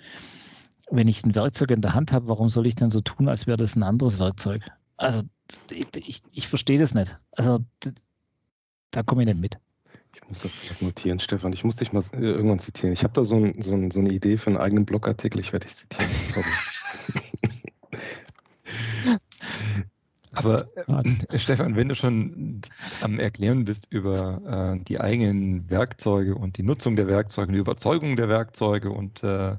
S3: wenn ich ein Werkzeug in der Hand habe, warum soll ich denn so tun, als wäre das ein anderes Werkzeug? Also ich, ich, ich verstehe das nicht. Also da komme ich nicht mit.
S4: Ich muss das vielleicht notieren, Stefan. Ich muss dich mal äh, irgendwann zitieren. Ich habe da so, ein, so, ein, so, eine Idee für einen eigenen Blogartikel. Ich werde dich zitieren.
S2: Aber äh, Stefan, wenn du schon am Erklären bist über äh, die eigenen Werkzeuge und die Nutzung der Werkzeuge, die Überzeugung der Werkzeuge und äh,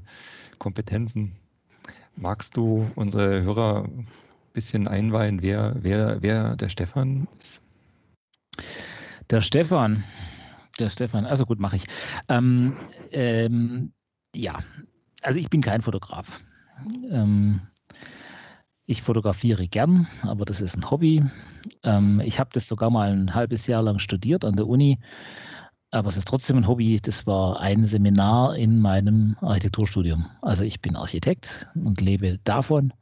S2: Kompetenzen. Magst du unsere Hörer ein bisschen einweihen, wer, wer, wer der Stefan ist?
S3: Der Stefan, der Stefan, also gut, mache ich. Ähm, ähm, ja, also ich bin kein Fotograf. Ähm, ich fotografiere gern, aber das ist ein Hobby. Ähm, ich habe das sogar mal ein halbes Jahr lang studiert an der Uni aber es ist trotzdem ein Hobby. Das war ein Seminar in meinem Architekturstudium. Also ich bin Architekt und lebe davon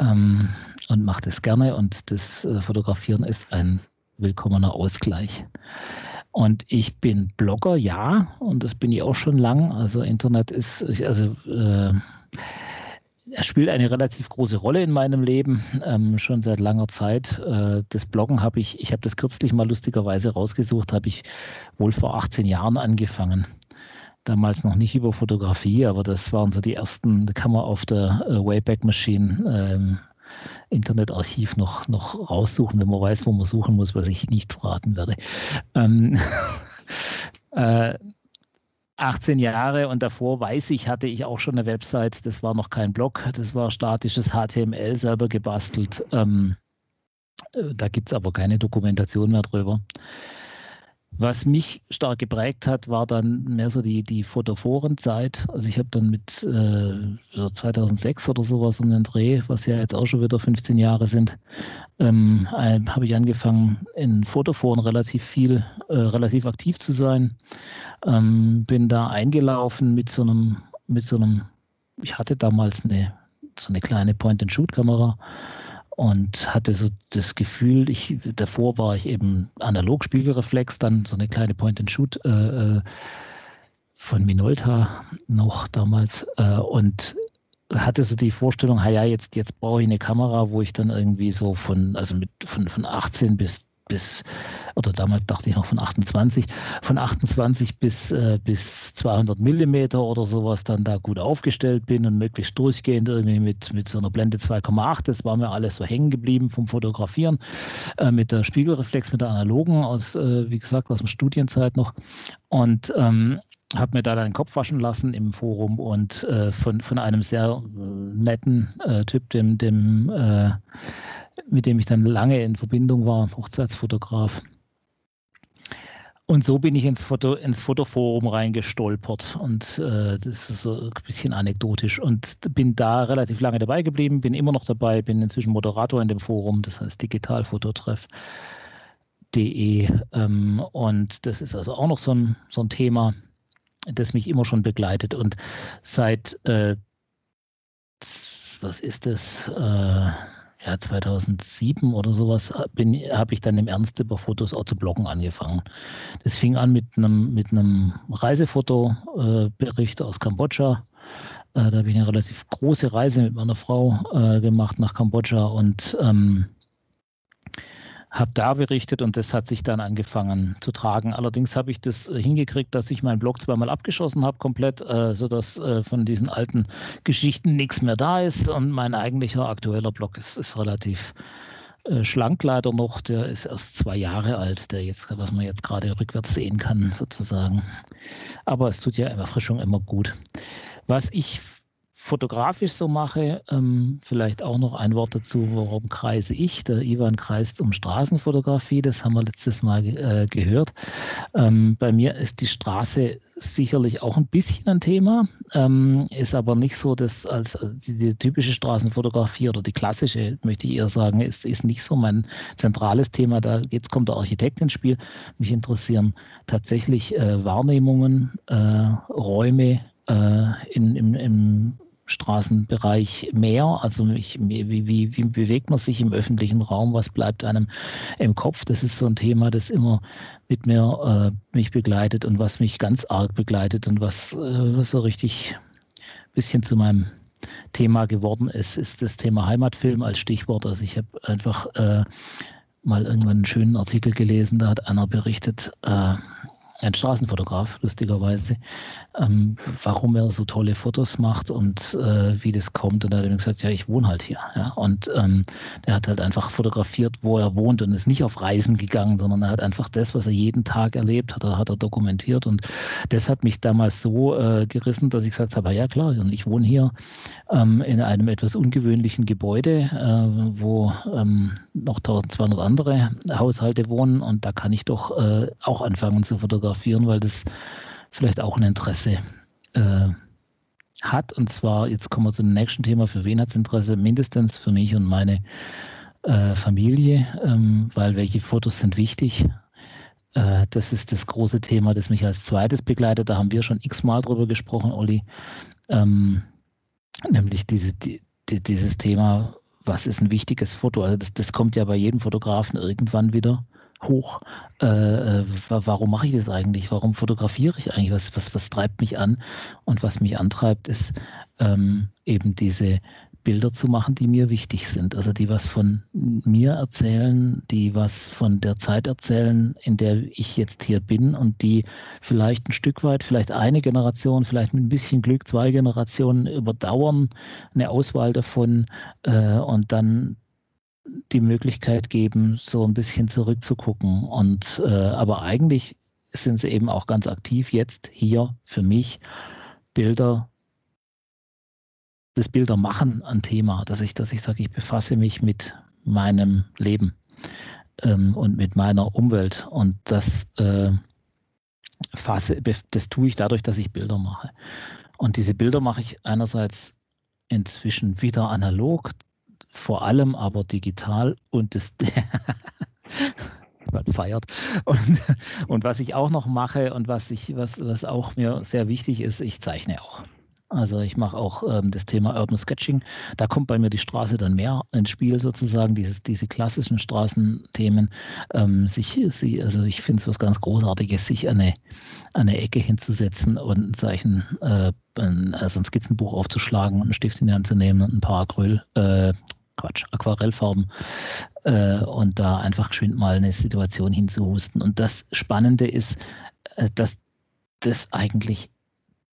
S3: ähm, und mache das gerne. Und das äh, Fotografieren ist ein willkommener Ausgleich. Und ich bin Blogger, ja, und das bin ich auch schon lang. Also Internet ist, also äh, er spielt eine relativ große Rolle in meinem Leben, ähm, schon seit langer Zeit. Äh, das Bloggen habe ich, ich habe das kürzlich mal lustigerweise rausgesucht, habe ich wohl vor 18 Jahren angefangen. Damals noch nicht über Fotografie, aber das waren so die ersten, da kann man auf der äh, Wayback Machine ähm, Internetarchiv noch, noch raussuchen, wenn man weiß, wo man suchen muss, was ich nicht verraten werde. Ähm, äh, 18 Jahre und davor weiß ich, hatte ich auch schon eine Website, das war noch kein Blog, das war statisches HTML selber gebastelt. Ähm, äh, da gibt es aber keine Dokumentation mehr drüber. Was mich stark geprägt hat, war dann mehr so die, die Fotoforenzeit. Also ich habe dann mit äh, so 2006 oder sowas um den Dreh, was ja jetzt auch schon wieder 15 Jahre sind, ähm, äh, habe ich angefangen, in Fotoforen relativ viel, äh, relativ aktiv zu sein. Ähm, bin da eingelaufen mit so einem, mit so einem, ich hatte damals eine, so eine kleine Point-and-Shoot-Kamera und hatte so das Gefühl, ich, davor war ich eben analog Spiegelreflex, dann so eine kleine Point-and-Shoot äh, äh, von Minolta noch damals äh, und hatte so die Vorstellung, ja, jetzt, jetzt brauche ich eine Kamera, wo ich dann irgendwie so von, also mit von, von 18 bis bis, oder damals dachte ich noch von 28, von 28 bis, äh, bis 200 Millimeter oder sowas dann da gut aufgestellt bin und möglichst durchgehend irgendwie mit, mit so einer Blende 2,8. Das war mir alles so hängen geblieben vom Fotografieren äh, mit der Spiegelreflex, mit der analogen aus, äh, wie gesagt, aus der Studienzeit noch. Und ähm, habe mir da den Kopf waschen lassen im Forum und äh, von, von einem sehr äh, netten äh, Typ, dem, dem äh, mit dem ich dann lange in Verbindung war, Hochzeitsfotograf. Und so bin ich ins, Foto, ins Fotoforum reingestolpert. Und äh, das ist so ein bisschen anekdotisch. Und bin da relativ lange dabei geblieben, bin immer noch dabei, bin inzwischen Moderator in dem Forum, das heißt digitalfototreff.de ähm, und das ist also auch noch so ein, so ein Thema, das mich immer schon begleitet. Und seit, äh, was ist das, äh, ja, 2007 oder sowas habe ich dann im Ernst über Fotos auch zu bloggen angefangen. Das fing an mit einem, mit einem Reisefotobericht aus Kambodscha. Äh, da habe ich eine relativ große Reise mit meiner Frau äh, gemacht nach Kambodscha und ähm, habe da berichtet und das hat sich dann angefangen zu tragen. Allerdings habe ich das äh, hingekriegt, dass ich meinen Blog zweimal abgeschossen habe, komplett, äh, sodass äh, von diesen alten Geschichten nichts mehr da ist. Und mein eigentlicher aktueller Blog ist, ist relativ äh, schlank leider noch. Der ist erst zwei Jahre alt, der jetzt, was man jetzt gerade rückwärts sehen kann, sozusagen. Aber es tut ja Erfrischung immer gut. Was ich fotografisch so mache, ähm, vielleicht auch noch ein Wort dazu, warum kreise ich. Der Ivan kreist um Straßenfotografie, das haben wir letztes Mal äh, gehört. Ähm, bei mir ist die Straße sicherlich auch ein bisschen ein Thema, ähm, ist aber nicht so, dass als die, die, typische Straßenfotografie oder die klassische, möchte ich eher sagen, ist, ist nicht so mein zentrales Thema. Da jetzt kommt der Architekt ins Spiel. Mich interessieren tatsächlich äh, Wahrnehmungen, äh, Räume, äh, in, im, im Straßenbereich mehr? Also ich, wie, wie, wie bewegt man sich im öffentlichen Raum? Was bleibt einem im Kopf? Das ist so ein Thema, das immer mit mir äh, mich begleitet und was mich ganz arg begleitet und was, äh, was so richtig ein bisschen zu meinem Thema geworden ist, ist das Thema Heimatfilm als Stichwort. Also ich habe einfach äh, mal irgendwann einen schönen Artikel gelesen, da hat einer berichtet, äh, ein Straßenfotograf, lustigerweise, ähm, warum er so tolle Fotos macht und äh, wie das kommt. Und er hat ihm gesagt, ja, ich wohne halt hier. Ja? Und ähm, der hat halt einfach fotografiert, wo er wohnt und ist nicht auf Reisen gegangen, sondern er hat einfach das, was er jeden Tag erlebt hat, er, hat er dokumentiert. Und das hat mich damals so äh, gerissen, dass ich gesagt habe, ja klar, und ich wohne hier ähm, in einem etwas ungewöhnlichen Gebäude, äh, wo ähm, noch 1200 andere Haushalte wohnen und da kann ich doch äh, auch anfangen zu fotografieren, weil das vielleicht auch ein Interesse äh, hat. Und zwar, jetzt kommen wir zu dem nächsten Thema, für wen hat es Interesse? Mindestens für mich und meine äh, Familie, ähm, weil welche Fotos sind wichtig. Äh, das ist das große Thema, das mich als zweites begleitet. Da haben wir schon x-mal drüber gesprochen, Olli. Ähm, nämlich diese, die, die, dieses Thema, was ist ein wichtiges Foto? Also das, das kommt ja bei jedem Fotografen irgendwann wieder hoch. Äh, äh warum mache ich das eigentlich? Warum fotografiere ich eigentlich? Was, was, was treibt mich an? Und was mich antreibt, ist ähm, eben diese Bilder zu machen, die mir wichtig sind. Also die was von mir erzählen, die was von der Zeit erzählen, in der ich jetzt hier bin und die vielleicht ein Stück weit, vielleicht eine Generation, vielleicht mit ein bisschen Glück zwei Generationen überdauern, eine Auswahl davon äh, und dann die Möglichkeit geben, so ein bisschen zurückzugucken. Und äh, aber eigentlich sind sie eben auch ganz aktiv jetzt hier für mich Bilder das Bildermachen ein Thema, dass ich, dass ich sage, ich befasse mich mit meinem Leben ähm, und mit meiner Umwelt. Und das äh, fasse, das tue ich dadurch, dass ich Bilder mache. Und diese Bilder mache ich einerseits inzwischen wieder analog, vor allem aber digital und das man feiert. Und, und was ich auch noch mache und was ich, was, was auch mir sehr wichtig ist, ich zeichne auch. Also ich mache auch ähm, das Thema Urban Sketching. Da kommt bei mir die Straße dann mehr ins Spiel sozusagen, dieses, diese klassischen Straßenthemen. Ähm, sich, sie, also ich finde es was ganz Großartiges, sich an eine, eine Ecke hinzusetzen und ein Zeichen, äh, ein, also ein Skizzenbuch aufzuschlagen und einen Stift in die Hand zu nehmen und ein paar Acryl, äh, Quatsch, Aquarellfarben äh, und da einfach geschwind mal eine Situation hinzuhusten. Und das Spannende ist, äh, dass das eigentlich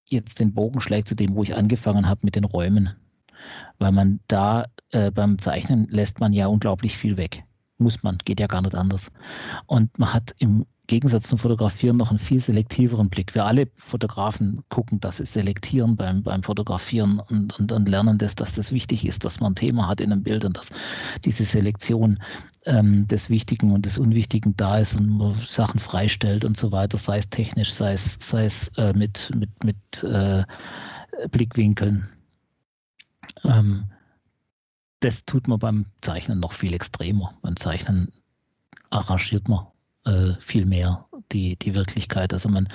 S3: jetzt den Bogen schlägt zu dem, wo ich angefangen habe mit den Räumen. Weil man da äh, beim Zeichnen lässt man ja unglaublich viel weg. Muss man, geht ja gar nicht anders. Und man hat im Gegensatz zum Fotografieren noch einen viel selektiveren Blick. Wir alle Fotografen gucken, dass sie selektieren beim, beim Fotografieren und, und, und lernen das, dass das wichtig ist, dass man ein Thema hat in einem Bild und dass diese Selektion ähm, des Wichtigen und des Unwichtigen da ist und man Sachen freistellt und so weiter, sei es technisch, sei es, sei es äh, mit, mit, mit äh, Blickwinkeln. Ähm, das tut man beim Zeichnen noch viel extremer. Beim Zeichnen arrangiert man äh, viel mehr die, die Wirklichkeit. Also man,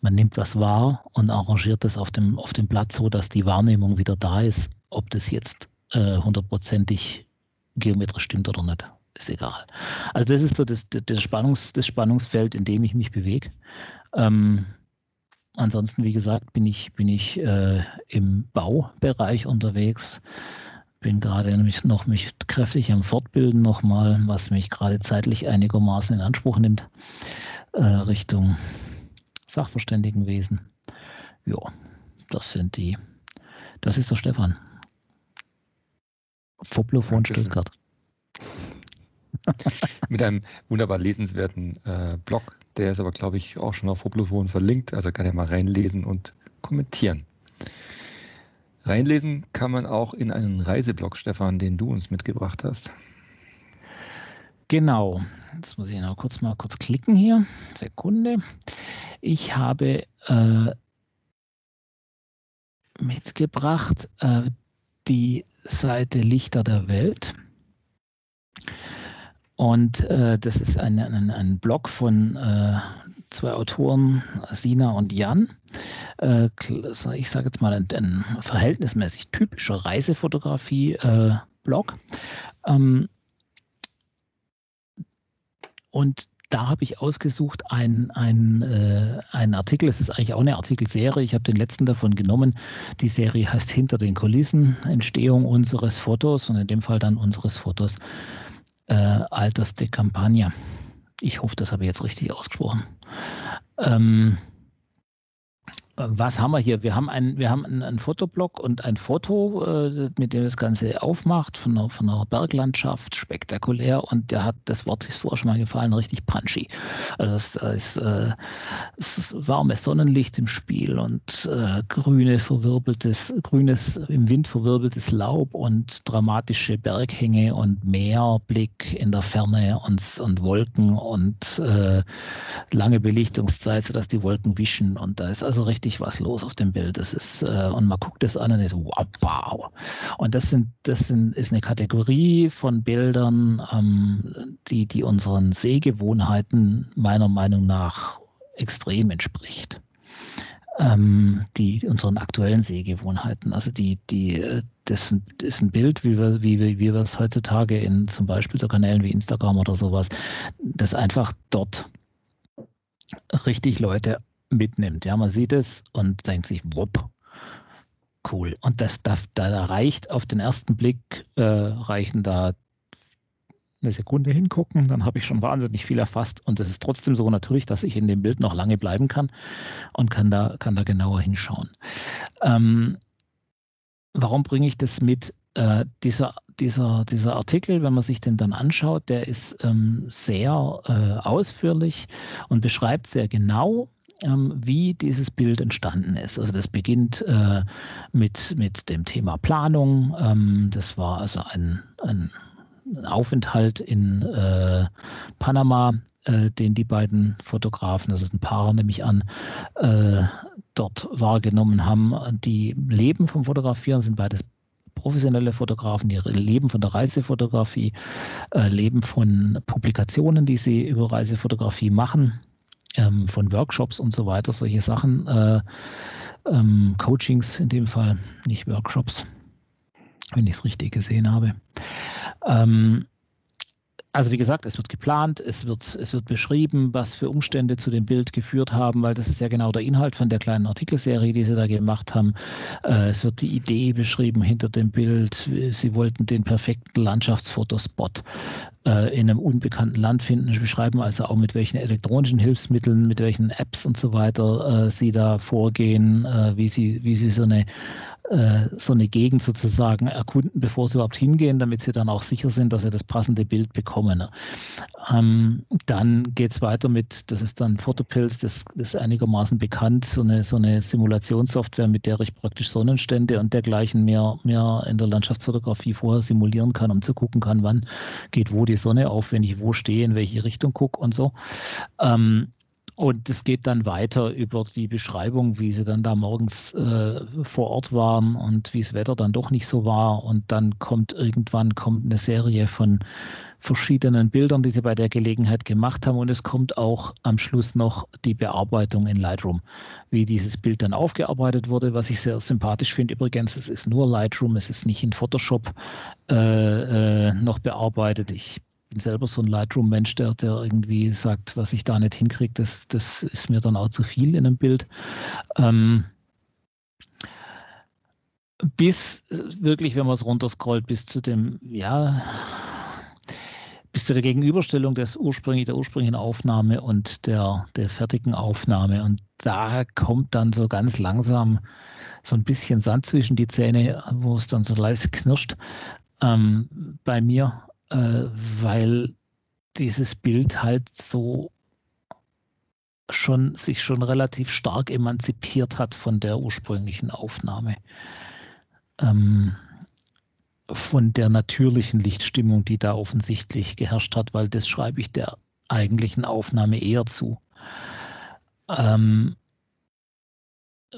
S3: man nimmt was wahr und arrangiert das auf dem, auf dem Blatt so, dass die Wahrnehmung wieder da ist. Ob das jetzt äh, hundertprozentig geometrisch stimmt oder nicht, ist egal. Also das ist so das, das, Spannungs, das Spannungsfeld, in dem ich mich bewege. Ähm, ansonsten, wie gesagt, bin ich, bin ich äh, im Baubereich unterwegs bin gerade nämlich noch mich kräftig am Fortbilden nochmal, was mich gerade zeitlich einigermaßen in Anspruch nimmt, äh, Richtung Sachverständigenwesen. Ja, das sind die. Das ist der Stefan. Foblo von Stuttgart.
S2: Mit einem wunderbar lesenswerten äh, Blog. Der ist aber, glaube ich, auch schon auf Foblophon verlinkt. Also kann er mal reinlesen und kommentieren. Reinlesen kann man auch in einen Reiseblog, Stefan, den du uns mitgebracht hast.
S3: Genau. Jetzt muss ich noch kurz mal kurz klicken hier. Sekunde. Ich habe äh, mitgebracht äh, die Seite Lichter der Welt. Und äh, das ist ein, ein, ein Blog von äh, zwei Autoren, Sina und Jan. Äh, ich sage jetzt mal ein, ein, verhältnismäßig typischer Reisefotografie-Blog. Äh, ähm, und da habe ich ausgesucht einen äh, Artikel, es ist eigentlich auch eine Artikelserie, ich habe den letzten davon genommen. Die Serie heißt Hinter den Kulissen, Entstehung unseres Fotos und in dem Fall dann unseres Fotos äh, Alters de Campagna. Ich hoffe, das habe ich jetzt richtig ausgesprochen. Ähm, was haben wir hier? Wir haben einen, wir haben einen, einen Fotoblock und ein Foto, äh, mit dem das Ganze aufmacht, von einer, von einer Berglandschaft, spektakulär. Und der hat, das Wort ist vorher schon mal gefallen, richtig punchy. Also da ist, äh, ist warmes Sonnenlicht im Spiel und äh, grüne verwirbeltes, grünes im Wind verwirbeltes Laub und dramatische Berghänge und Meerblick in der Ferne und, und Wolken und äh, lange Belichtungszeit, sodass die Wolken wischen. Und da ist also richtig richtig was los auf dem Bild. Das ist, äh, und man guckt es an und ist wow, wow. Und das sind, das sind, ist eine Kategorie von Bildern, ähm, die, die unseren Sehgewohnheiten meiner Meinung nach extrem entspricht. Ähm, die unseren aktuellen Sehgewohnheiten. Also die, die, äh, das ist ein Bild, wie wir, wie, wie wir es heutzutage in zum Beispiel so Kanälen wie Instagram oder sowas, das einfach dort richtig Leute mitnimmt. Ja, man sieht es und denkt sich, wupp, cool. Und das da, da reicht auf den ersten Blick, äh, reichen da eine Sekunde hingucken, dann habe ich schon wahnsinnig viel erfasst und es ist trotzdem so natürlich, dass ich in dem Bild noch lange bleiben kann und kann da, kann da genauer hinschauen. Ähm, warum bringe ich das mit? Äh, dieser, dieser, dieser Artikel, wenn man sich den dann anschaut, der ist ähm, sehr äh, ausführlich und beschreibt sehr genau, wie dieses Bild entstanden ist. Also das beginnt äh, mit, mit dem Thema Planung. Ähm, das war also ein, ein Aufenthalt in äh, Panama, äh, den die beiden Fotografen, das ist ein Paar, nehme ich an, äh, dort wahrgenommen haben. Die leben vom Fotografieren, sind beides professionelle Fotografen, die leben von der Reisefotografie, äh, leben von Publikationen, die sie über Reisefotografie machen ähm, von Workshops und so weiter, solche Sachen, äh, ähm, Coachings in dem Fall, nicht Workshops, wenn ich es richtig gesehen habe. Ähm, also wie gesagt, es wird geplant, es wird, es wird beschrieben, was für Umstände zu dem Bild geführt haben, weil das ist ja genau der Inhalt von der kleinen Artikelserie, die sie da gemacht haben. Äh, es wird die Idee beschrieben hinter dem Bild. Sie wollten den perfekten Landschaftsfotospot äh, in einem unbekannten Land finden. Sie beschreiben also auch, mit welchen elektronischen Hilfsmitteln, mit welchen Apps und so weiter äh, sie da vorgehen, äh, wie, sie, wie sie so eine, äh, so eine Gegend sozusagen erkunden, bevor sie überhaupt hingehen, damit sie dann auch sicher sind, dass sie das passende Bild bekommen. Ähm, dann geht es weiter mit, das ist dann Photopills, das, das ist einigermaßen bekannt, so eine, so eine Simulationssoftware, mit der ich praktisch Sonnenstände und dergleichen mehr, mehr in der Landschaftsfotografie vorher simulieren kann, um zu gucken kann, wann geht wo die Sonne auf, wenn ich wo stehe, in welche Richtung gucke und so. Ähm, und es geht dann weiter über die Beschreibung, wie sie dann da morgens äh, vor Ort waren und wie das Wetter dann doch nicht so war. Und dann kommt irgendwann kommt eine Serie von verschiedenen Bildern, die sie bei der Gelegenheit gemacht haben. Und es kommt auch am Schluss noch die Bearbeitung in Lightroom, wie dieses Bild dann aufgearbeitet wurde, was ich sehr sympathisch finde. Übrigens, es ist nur Lightroom, es ist nicht in Photoshop äh, äh, noch bearbeitet. Ich bin selber so ein Lightroom-Mensch, der, der irgendwie sagt, was ich da nicht hinkriege, das, das ist mir dann auch zu viel in einem Bild. Ähm, bis wirklich, wenn man es runterscrollt, bis zu dem, ja, bis zu der Gegenüberstellung des ursprünglich, der ursprünglichen Aufnahme und der, der fertigen Aufnahme. Und da kommt dann so ganz langsam so ein bisschen Sand zwischen die Zähne, wo es dann so leise knirscht ähm, bei mir äh, weil dieses Bild halt so schon sich schon relativ stark emanzipiert hat von der ursprünglichen Aufnahme. Ähm, von der natürlichen Lichtstimmung, die da offensichtlich geherrscht hat, weil das schreibe ich der eigentlichen Aufnahme eher zu. Ähm,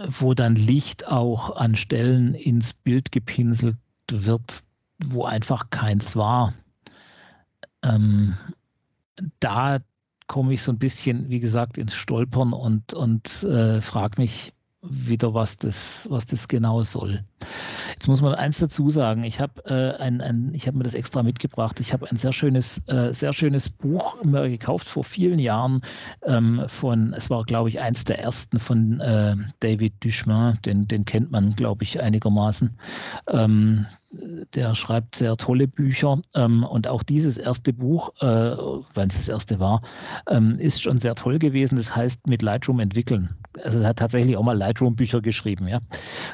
S3: wo dann Licht auch an Stellen ins Bild gepinselt wird, wo einfach keins war ähm, da komme ich so ein bisschen, wie gesagt, ins Stolpern und, und äh, frage mich wieder, was das, was das genau soll. Jetzt muss man eins dazu sagen. Ich habe äh, ein, ein, habe mir das extra mitgebracht. Ich habe ein sehr schönes, äh, sehr schönes Buch mir gekauft vor vielen Jahren ähm, von, es war glaube ich eins der ersten von äh, David Duchemin. Den, den kennt man glaube ich einigermaßen. Ähm, der schreibt sehr tolle Bücher ähm, und auch dieses erste Buch, äh, wenn es das erste war, ähm, ist schon sehr toll gewesen. Das heißt mit Lightroom entwickeln. Also er hat tatsächlich auch mal Lightroom-Bücher geschrieben, ja.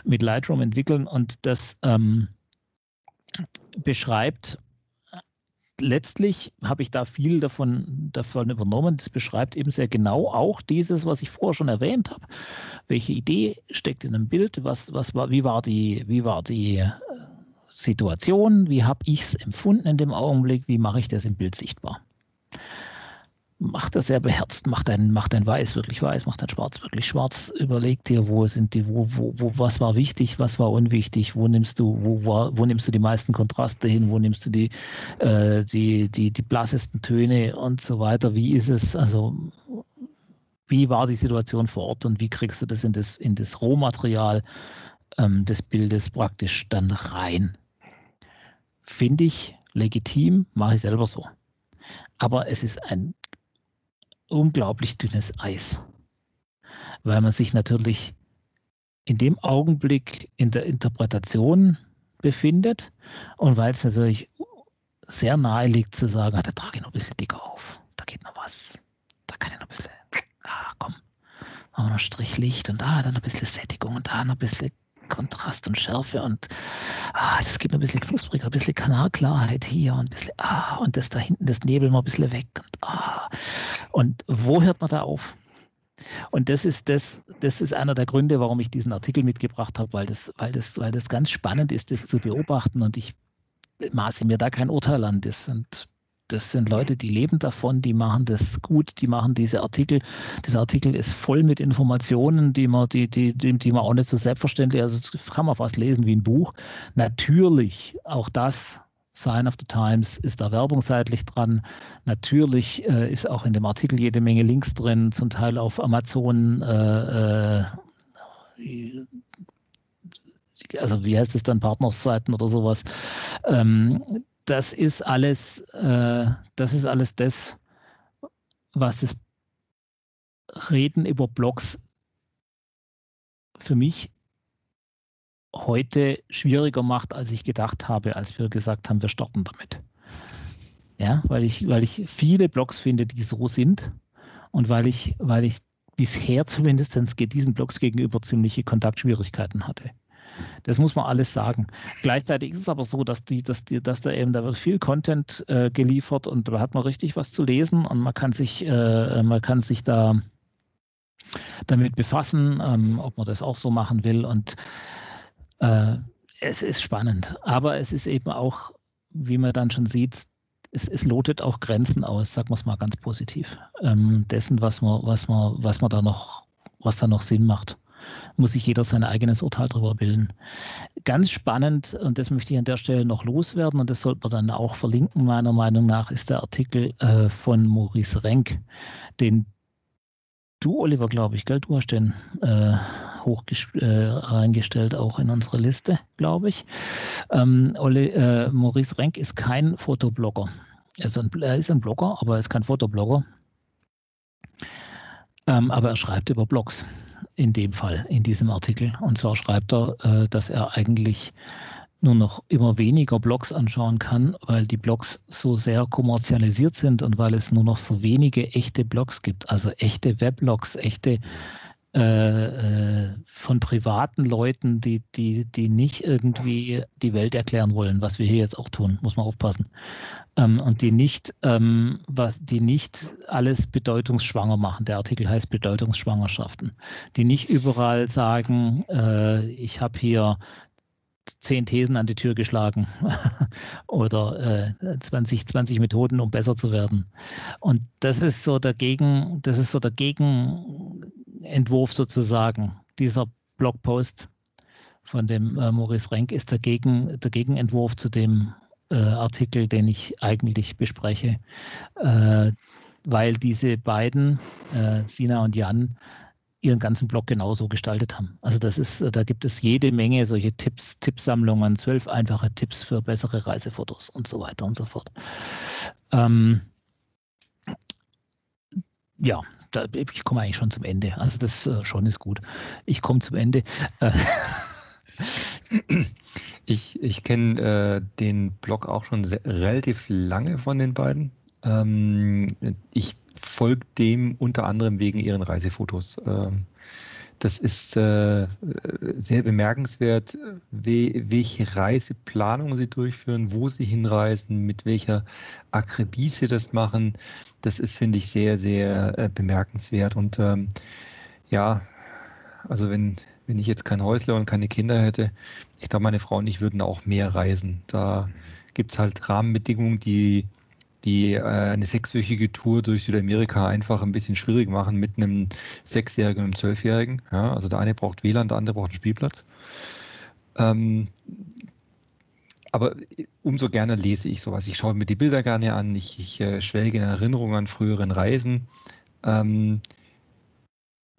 S3: Mit Lightroom entwickeln und das ähm, beschreibt letztlich habe ich da viel davon, davon übernommen. Das beschreibt eben sehr genau auch dieses, was ich vorher schon erwähnt habe. Welche Idee steckt in einem Bild? Was, was war, wie war die, wie war die Situation? Wie habe ich es empfunden in dem Augenblick? Wie mache ich das im Bild sichtbar? macht das sehr beherzt, macht ein, macht ein Weiß wirklich weiß, macht ein Schwarz wirklich schwarz, überleg dir, wo sind die, wo, wo, wo, was war wichtig, was war unwichtig, wo nimmst du, wo, war, wo nimmst du die meisten Kontraste hin, wo nimmst du die, äh, die, die, die blassesten Töne und so weiter, wie ist es, also wie war die Situation vor Ort und wie kriegst du das in das, in das Rohmaterial ähm, des Bildes praktisch dann rein? Finde ich legitim, mache ich selber so. Aber es ist ein unglaublich dünnes Eis, weil man sich natürlich in dem Augenblick in der Interpretation befindet und weil es natürlich sehr nahe liegt zu sagen, ah, da trage ich noch ein bisschen dicker auf, da geht noch was, da kann ich noch ein bisschen, ah komm, machen wir noch Strichlicht und da dann ein bisschen Sättigung und da noch ein bisschen Kontrast und Schärfe und ah, das gibt ein bisschen knuspriger, ein bisschen Kanalklarheit hier und ein bisschen, ah, und das da hinten, das Nebel mal ein bisschen weg. Und, ah. und wo hört man da auf? Und das ist das, das ist einer der Gründe, warum ich diesen Artikel mitgebracht habe, weil das, weil das, weil das ganz spannend ist, das zu beobachten und ich maße mir da kein Urteil an. Das sind das sind Leute, die leben davon, die machen das gut, die machen diese Artikel. Dieser Artikel ist voll mit Informationen, die man, die, die, die, die man auch nicht so selbstverständlich, also kann man fast lesen wie ein Buch. Natürlich, auch das Sign of the Times ist da Werbung seitlich dran. Natürlich äh, ist auch in dem Artikel jede Menge Links drin, zum Teil auf Amazon. Äh, äh, also wie heißt es dann, Partnersseiten oder sowas. Ähm, das ist alles, äh, das ist alles das, was das Reden über Blogs für mich heute schwieriger macht, als ich gedacht habe, als wir gesagt haben, wir starten damit. Ja, weil ich, weil ich viele Blogs finde, die so sind und weil ich, weil ich bisher zumindest diesen Blogs gegenüber ziemliche Kontaktschwierigkeiten hatte. Das muss man alles sagen. Gleichzeitig ist es aber so, dass die, dass die, dass da eben da wird viel Content äh, geliefert und da hat man richtig was zu lesen und man kann sich, äh, man kann sich da damit befassen, ähm, ob man das auch so machen will. Und äh, es ist spannend. Aber es ist eben auch, wie man dann schon sieht, es, es lotet auch Grenzen aus, sagen wir es mal ganz positiv, ähm, dessen, was man, was man, was man da noch, was da noch Sinn macht muss sich jeder sein eigenes Urteil darüber bilden. Ganz spannend, und das möchte ich an der Stelle noch loswerden, und das sollte man dann auch verlinken, meiner Meinung nach, ist der Artikel äh, von Maurice Renk, den du, Oliver, glaube ich, gell? Du hast den äh, hoch äh, reingestellt, auch in unsere Liste, glaube ich. Ähm, Oli, äh, Maurice Renk ist kein Fotoblogger. Er ist, ein, er ist ein Blogger, aber er ist kein Fotoblogger. Ähm, aber er schreibt über Blogs in dem Fall, in diesem Artikel. Und zwar schreibt er, äh, dass er eigentlich nur noch immer weniger Blogs anschauen kann, weil die Blogs so sehr kommerzialisiert sind und weil es nur noch so wenige echte Blogs gibt, also echte Weblogs, echte äh, äh, von privaten Leuten, die, die, die nicht irgendwie die Welt erklären wollen, was wir hier jetzt auch tun, muss man aufpassen. Ähm, und die nicht, ähm, was, die nicht alles bedeutungsschwanger machen. Der Artikel heißt Bedeutungsschwangerschaften. Die nicht überall sagen, äh, ich habe hier zehn Thesen an die Tür geschlagen oder äh, 20, 20 Methoden, um besser zu werden. Und das ist so dagegen, das ist so der Gegenentwurf sozusagen. Dieser Blogpost von dem äh, Maurice Renk ist der, Gegen, der Gegenentwurf zu dem äh, Artikel, den ich eigentlich bespreche, äh, weil diese beiden, äh, Sina und Jan, ihren ganzen Blog genauso gestaltet haben. Also das ist, da gibt es jede Menge solche Tipps, Tippsammlungen, zwölf einfache Tipps für bessere Reisefotos und so weiter und so fort. Ähm, ja, da, ich komme eigentlich schon zum Ende. Also das äh, schon ist gut. Ich komme zum Ende. Äh,
S2: ich ich kenne äh, den Blog auch schon sehr, relativ lange von den beiden. Ähm, ich folgt dem unter anderem wegen ihren Reisefotos. Ähm, das ist äh, sehr bemerkenswert, welche Reiseplanung sie durchführen, wo sie hinreisen, mit welcher Akribie sie das machen. Das ist, finde ich, sehr, sehr äh, bemerkenswert. Und ähm, ja, also wenn, wenn ich jetzt kein Häusler und keine Kinder hätte, ich glaube, meine Frau und ich würden auch mehr reisen. Da gibt es halt Rahmenbedingungen, die die äh, eine sechswöchige Tour durch Südamerika einfach ein bisschen schwierig machen mit einem Sechsjährigen und einem Zwölfjährigen. Ja, also der eine braucht WLAN, der andere braucht einen Spielplatz. Ähm, aber umso gerne lese ich sowas. Ich schaue mir die Bilder gerne an, ich, ich äh, schwelge in Erinnerungen an früheren Reisen. Ähm,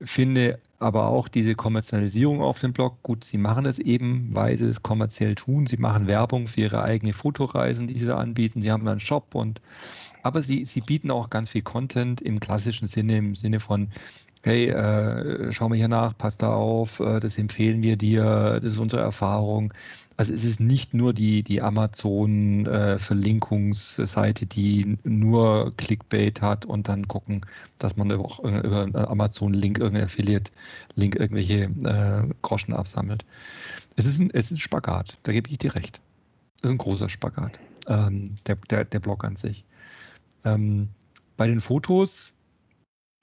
S2: finde aber auch diese Kommerzialisierung auf dem Blog, gut, sie machen es eben, weil sie es kommerziell tun. Sie machen Werbung für ihre eigenen Fotoreisen, die sie anbieten. Sie haben einen Shop und aber sie, sie bieten auch ganz viel Content im klassischen Sinne, im Sinne von, hey, äh, schau mal hier nach, pass da auf, äh, das empfehlen wir dir, das ist unsere Erfahrung. Also es ist nicht nur die, die Amazon-Verlinkungsseite, äh, die nur Clickbait hat und dann gucken, dass man auch über Amazon-Link, irgendein Affiliate-Link irgendwelche äh, Groschen absammelt. Es ist, ein, es ist ein Spagat, da gebe ich dir recht. Es ist ein großer Spagat, ähm, der, der, der Blog an sich. Ähm, bei den Fotos,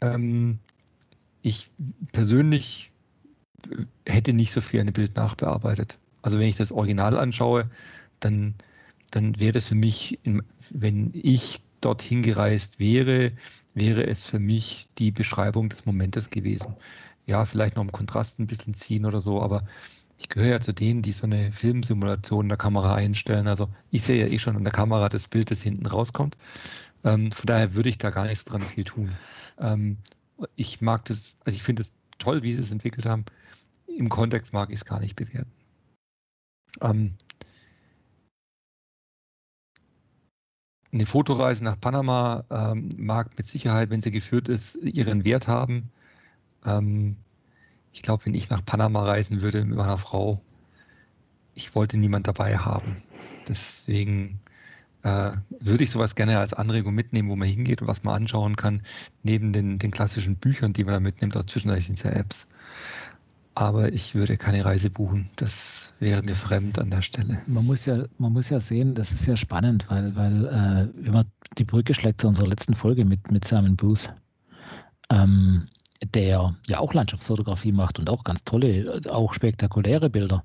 S2: ähm, ich persönlich hätte nicht so viel an Bild nachbearbeitet. Also wenn ich das Original anschaue, dann, dann wäre das für mich, wenn ich dorthin gereist wäre, wäre es für mich die Beschreibung des Momentes gewesen. Ja, vielleicht noch im Kontrast ein bisschen ziehen oder so, aber ich gehöre ja zu denen, die so eine Filmsimulation der Kamera einstellen. Also ich sehe ja eh schon an der Kamera das Bild, das hinten rauskommt. Ähm, von daher würde ich da gar nicht so dran viel tun. Ähm, ich mag das, also ich finde es toll, wie sie es entwickelt haben. Im Kontext mag ich es gar nicht bewerten. Ähm, eine Fotoreise nach Panama ähm, mag mit Sicherheit, wenn sie geführt ist, ihren Wert haben. Ähm, ich glaube, wenn ich nach Panama reisen würde mit meiner Frau, ich wollte niemand dabei haben. Deswegen äh, würde ich sowas gerne als Anregung mitnehmen, wo man hingeht und was man anschauen kann, neben den, den klassischen Büchern, die man da mitnimmt, auch zwischendurch sind es ja Apps. Aber ich würde keine Reise buchen. Das wäre mir fremd an der Stelle.
S3: Man muss ja, man muss ja sehen, das ist ja spannend, weil, weil äh, wenn man die Brücke schlägt zu unserer letzten Folge mit, mit Simon Booth, ähm, der ja auch Landschaftsfotografie macht und auch ganz tolle, auch spektakuläre Bilder,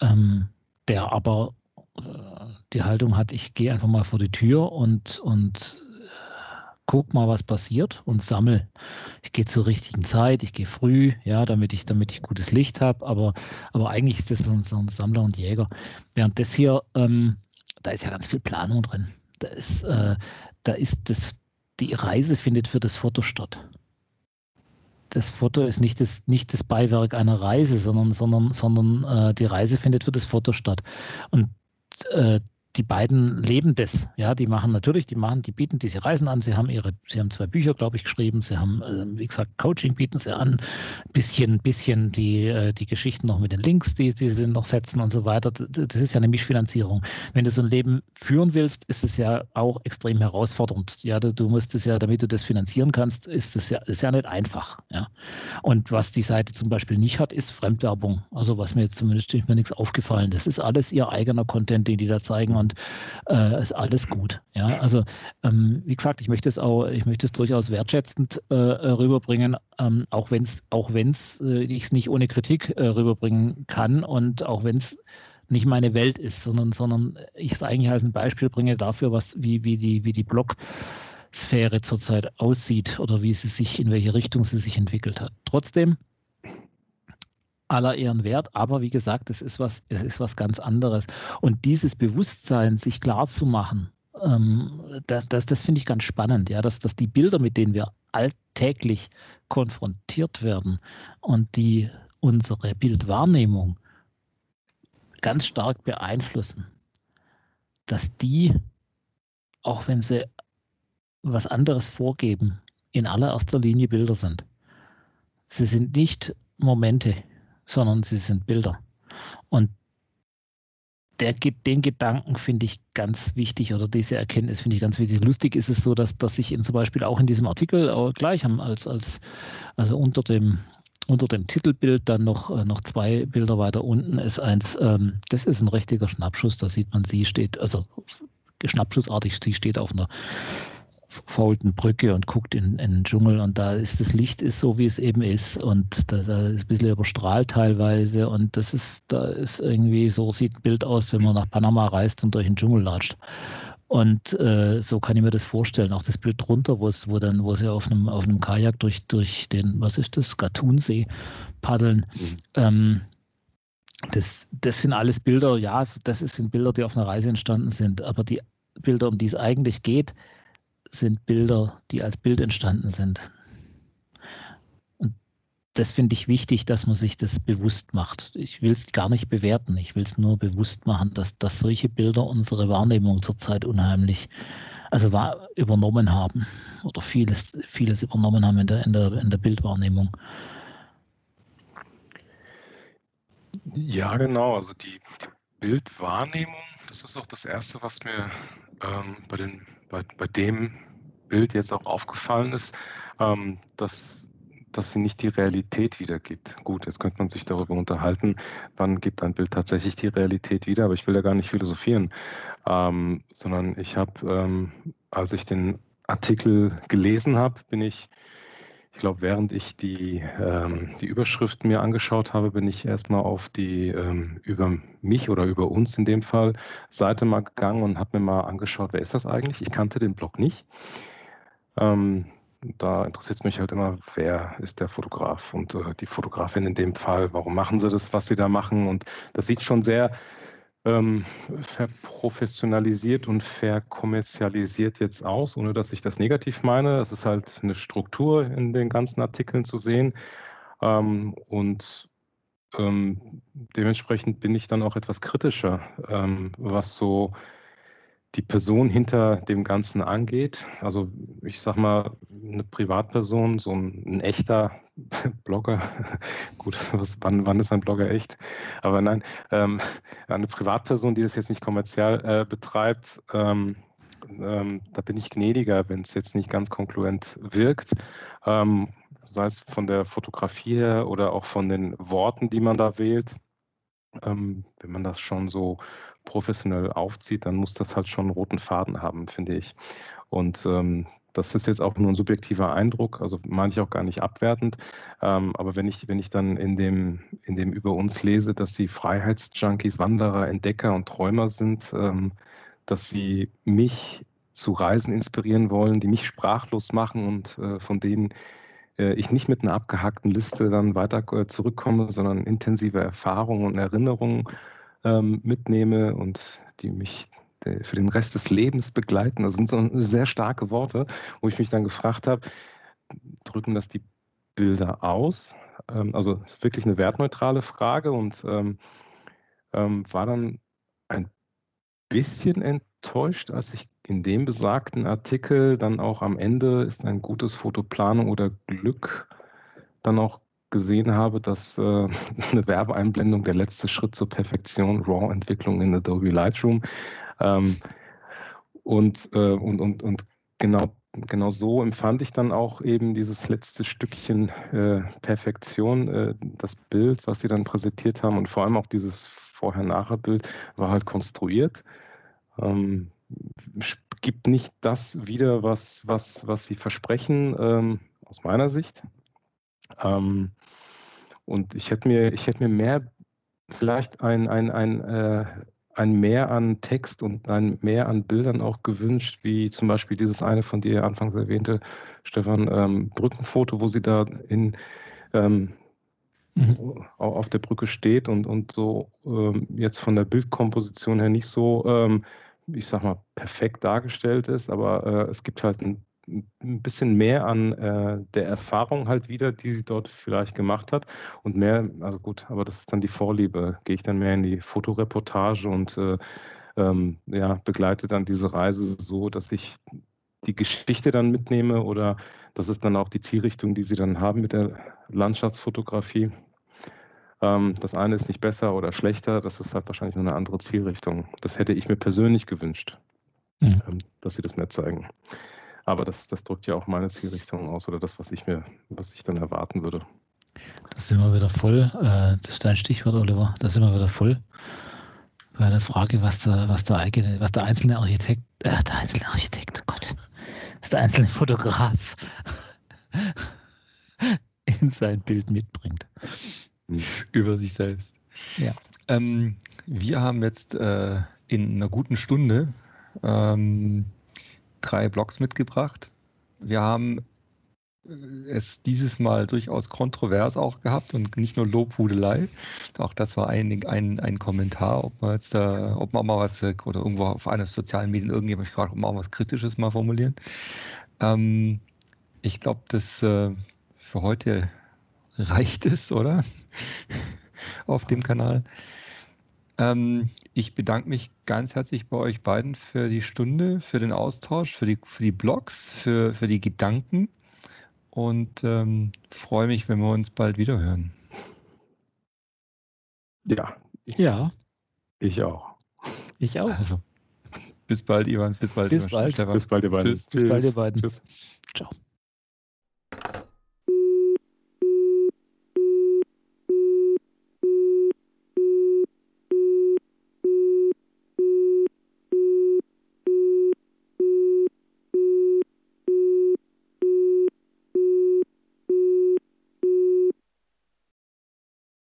S3: ähm, der aber äh, die Haltung hat, ich gehe einfach mal vor die Tür und, und guck mal, was passiert und sammel. Ich gehe zur richtigen Zeit, ich gehe früh, ja, damit ich, damit ich gutes Licht habe, aber, aber eigentlich ist das so ein, so ein Sammler und Jäger. Während das hier, ähm, da ist ja ganz viel Planung drin. Da ist, äh, da ist das, die Reise findet für das Foto statt das Foto ist nicht das, nicht das Beiwerk einer Reise, sondern, sondern, sondern äh, die Reise findet für das Foto statt. Und äh, die beiden leben das. Ja, die machen natürlich, die machen, die bieten diese Reisen an. Sie haben ihre, sie haben zwei Bücher, glaube ich, geschrieben. Sie haben, äh, wie gesagt, Coaching bieten sie an. Bisschen, bisschen die, äh, die Geschichten noch mit den Links, die, die sie noch setzen und so weiter. Das ist ja eine Mischfinanzierung. Wenn du so ein Leben führen willst, ist es ja auch extrem herausfordernd. Ja, du, du musst es ja, damit du das finanzieren kannst, ist das ja, ist ja nicht einfach. Ja. Und was die Seite zum Beispiel nicht hat, ist Fremdwerbung. Also was mir jetzt zumindest mir nichts aufgefallen. Das ist alles ihr eigener Content, den die da zeigen und äh, ist alles gut. Ja, also ähm, wie gesagt, ich möchte es auch, ich möchte es durchaus wertschätzend äh, rüberbringen, ähm, auch wenn es, auch wenn es äh, ich es nicht ohne Kritik äh, rüberbringen kann und auch wenn es nicht meine Welt ist, sondern, sondern ich es eigentlich als ein Beispiel bringe dafür, was, wie, wie die, wie die Blog Sphäre zurzeit aussieht oder wie sie sich, in welche Richtung sie sich entwickelt hat. Trotzdem aller Ehren wert, aber wie gesagt, es ist was, es ist was ganz anderes. Und dieses Bewusstsein, sich klar zu machen, ähm, das, das, das finde ich ganz spannend, ja, dass, dass die Bilder, mit denen wir alltäglich konfrontiert werden und die unsere Bildwahrnehmung ganz stark beeinflussen, dass die, auch wenn sie was anderes vorgeben, in allererster Linie Bilder sind. Sie sind nicht Momente, sondern sie sind Bilder. Und der, den Gedanken finde ich ganz wichtig oder diese Erkenntnis finde ich ganz wichtig. Lustig ist es so, dass, dass ich in, zum Beispiel auch in diesem Artikel auch gleich als, als, also unter dem, unter dem Titelbild dann noch, äh, noch zwei Bilder weiter unten ist eins, ähm, das ist ein richtiger Schnappschuss, da sieht man, sie steht, also schnappschussartig, sie steht auf einer faulten Brücke und guckt in, in, den Dschungel und da ist das Licht ist so, wie es eben ist und das ist ein bisschen überstrahlt teilweise und das ist, da ist irgendwie, so sieht ein Bild aus, wenn man nach Panama reist und durch den Dschungel latscht. Und äh, so kann ich mir das vorstellen. Auch das Bild drunter, wo es, wo dann, wo sie auf einem, auf einem Kajak durch, durch den, was ist das, Gatunsee paddeln. Mhm. Ähm, das, das sind alles Bilder, ja, das sind Bilder, die auf einer Reise entstanden sind. Aber die Bilder, um die es eigentlich geht, sind Bilder, die als Bild entstanden sind. Und das finde ich wichtig, dass man sich das bewusst macht. Ich will es gar nicht bewerten, ich will es nur bewusst machen, dass, dass solche Bilder unsere Wahrnehmung zurzeit unheimlich also war, übernommen haben oder vieles, vieles übernommen haben in der, in der, in der Bildwahrnehmung.
S4: Ja, genau. Also die, die Bildwahrnehmung, das ist auch das Erste, was mir ähm, bei, den, bei, bei dem Bild jetzt auch aufgefallen ist, ähm, dass, dass sie nicht die Realität wiedergibt. Gut, jetzt könnte man sich darüber unterhalten, wann gibt ein Bild tatsächlich die Realität wieder, aber ich will da gar nicht philosophieren, ähm, sondern ich habe, ähm, als ich den Artikel gelesen habe, bin ich ich glaube, während ich die, ähm, die Überschriften mir angeschaut habe, bin ich erstmal auf die ähm, über mich oder über uns in dem Fall Seite mal gegangen und habe mir mal angeschaut, wer ist das eigentlich? Ich kannte den Blog nicht. Ähm, da interessiert es mich halt immer, wer ist der Fotograf und äh, die Fotografin in dem Fall, warum machen sie das, was sie da machen. Und das sieht schon sehr ähm, verprofessionalisiert und verkommerzialisiert jetzt aus, ohne dass ich das negativ meine. Es ist halt eine Struktur in den ganzen Artikeln zu sehen. Ähm, und ähm, dementsprechend bin ich dann auch etwas kritischer, ähm, was so die Person hinter dem Ganzen angeht. Also ich sag mal, eine Privatperson, so ein, ein echter Blogger, gut, was, wann, wann, ist ein Blogger echt? Aber nein, ähm, eine Privatperson, die das jetzt nicht kommerziell äh, betreibt, ähm, ähm, da bin ich gnädiger, wenn es jetzt nicht ganz konkluent wirkt. Ähm, sei es von der Fotografie her oder auch von den Worten, die man da wählt. Ähm, wenn man das schon so professionell aufzieht, dann muss das halt schon einen roten Faden haben, finde ich. Und ähm, das ist jetzt auch nur ein subjektiver Eindruck, also meine ich auch gar nicht abwertend. Ähm, aber wenn ich, wenn ich dann in dem, in dem über uns lese, dass sie Freiheitsjunkies, Wanderer, Entdecker und Träumer sind, ähm, dass sie mich zu Reisen inspirieren wollen, die mich sprachlos machen und äh, von denen äh, ich nicht mit einer abgehackten Liste dann weiter äh, zurückkomme, sondern intensive Erfahrungen und Erinnerungen ähm, mitnehme und die mich äh, für den Rest des Lebens begleiten. Das sind so sehr starke Worte, wo ich mich dann gefragt habe, drücken das die Bilder aus? Ähm, also ist wirklich eine wertneutrale Frage und ähm, ähm, war dann ein bisschen enttäuscht, als ich in dem besagten Artikel dann auch am Ende ist ein gutes Fotoplanung oder Glück dann auch gesehen habe, dass äh, eine Werbeeinblendung der letzte Schritt zur Perfektion, RAW-Entwicklung in Adobe Lightroom. Ähm, und, äh, und, und, und genau, genau so empfand ich dann auch eben dieses letzte Stückchen äh, Perfektion, äh, das Bild, was sie dann präsentiert haben und vor allem auch dieses Vorher-Nachher-Bild war halt konstruiert. Ähm, gibt nicht das wieder, was, was, was sie versprechen, ähm, aus meiner Sicht. Ähm, und ich hätte mir, ich hätte mir mehr, vielleicht ein, ein, ein, äh, ein Mehr an Text und ein Mehr an Bildern auch gewünscht, wie zum Beispiel dieses eine von dir anfangs erwähnte, Stefan, ähm, Brückenfoto, wo sie da in ähm, mhm. auf der Brücke steht und, und so ähm, jetzt von der Bildkomposition her nicht so, ähm, ich sag mal, perfekt dargestellt ist, aber äh, es gibt halt ein ein bisschen mehr an äh, der Erfahrung halt wieder, die sie dort vielleicht gemacht hat und mehr, also gut, aber das ist dann die Vorliebe, gehe ich dann mehr in die Fotoreportage und äh, ähm, ja, begleite dann diese Reise so, dass ich die Geschichte dann mitnehme oder das ist dann auch die Zielrichtung, die sie dann haben mit der Landschaftsfotografie. Ähm, das eine ist nicht besser oder schlechter, das ist halt wahrscheinlich nur eine andere Zielrichtung. Das hätte ich mir persönlich gewünscht, mhm. ähm, dass sie das mehr zeigen. Aber das, das drückt ja auch meine Zielrichtung aus oder das, was ich mir, was ich dann erwarten würde.
S3: Das sind wir wieder voll. Äh, das ist dein Stichwort, Oliver. Da sind wir wieder voll bei der Frage, was der, was der eigene, was der einzelne Architekt, äh, der einzelne Architekt, oh Gott, was der einzelne Fotograf in sein Bild mitbringt.
S2: Über sich selbst. Ja. Ähm, wir haben jetzt äh, in einer guten Stunde ähm, drei Blogs mitgebracht. Wir haben äh, es dieses Mal durchaus kontrovers auch gehabt und nicht nur Lobhudelei. Auch das war ein, ein, ein Kommentar, ob man jetzt da, ob man mal was äh, oder irgendwo auf einer sozialen Medien irgendjemand gefragt, ob man auch was Kritisches mal formulieren. Ähm, ich glaube, das äh, für heute reicht es, oder? auf dem Kanal. Ähm, ich bedanke mich ganz herzlich bei euch beiden für die Stunde, für den Austausch, für die, für die Blogs, für, für die Gedanken und ähm, freue mich, wenn wir uns bald wieder hören.
S4: Ja. Ja. Ich auch.
S3: Ich auch.
S2: Also, bis bald, Ivan. Bis bald,
S3: bis bald. Stefan.
S4: Bis bald, ihr beiden.
S3: Tschüss. Bis bald, ihr beiden. Tschüss. Ciao.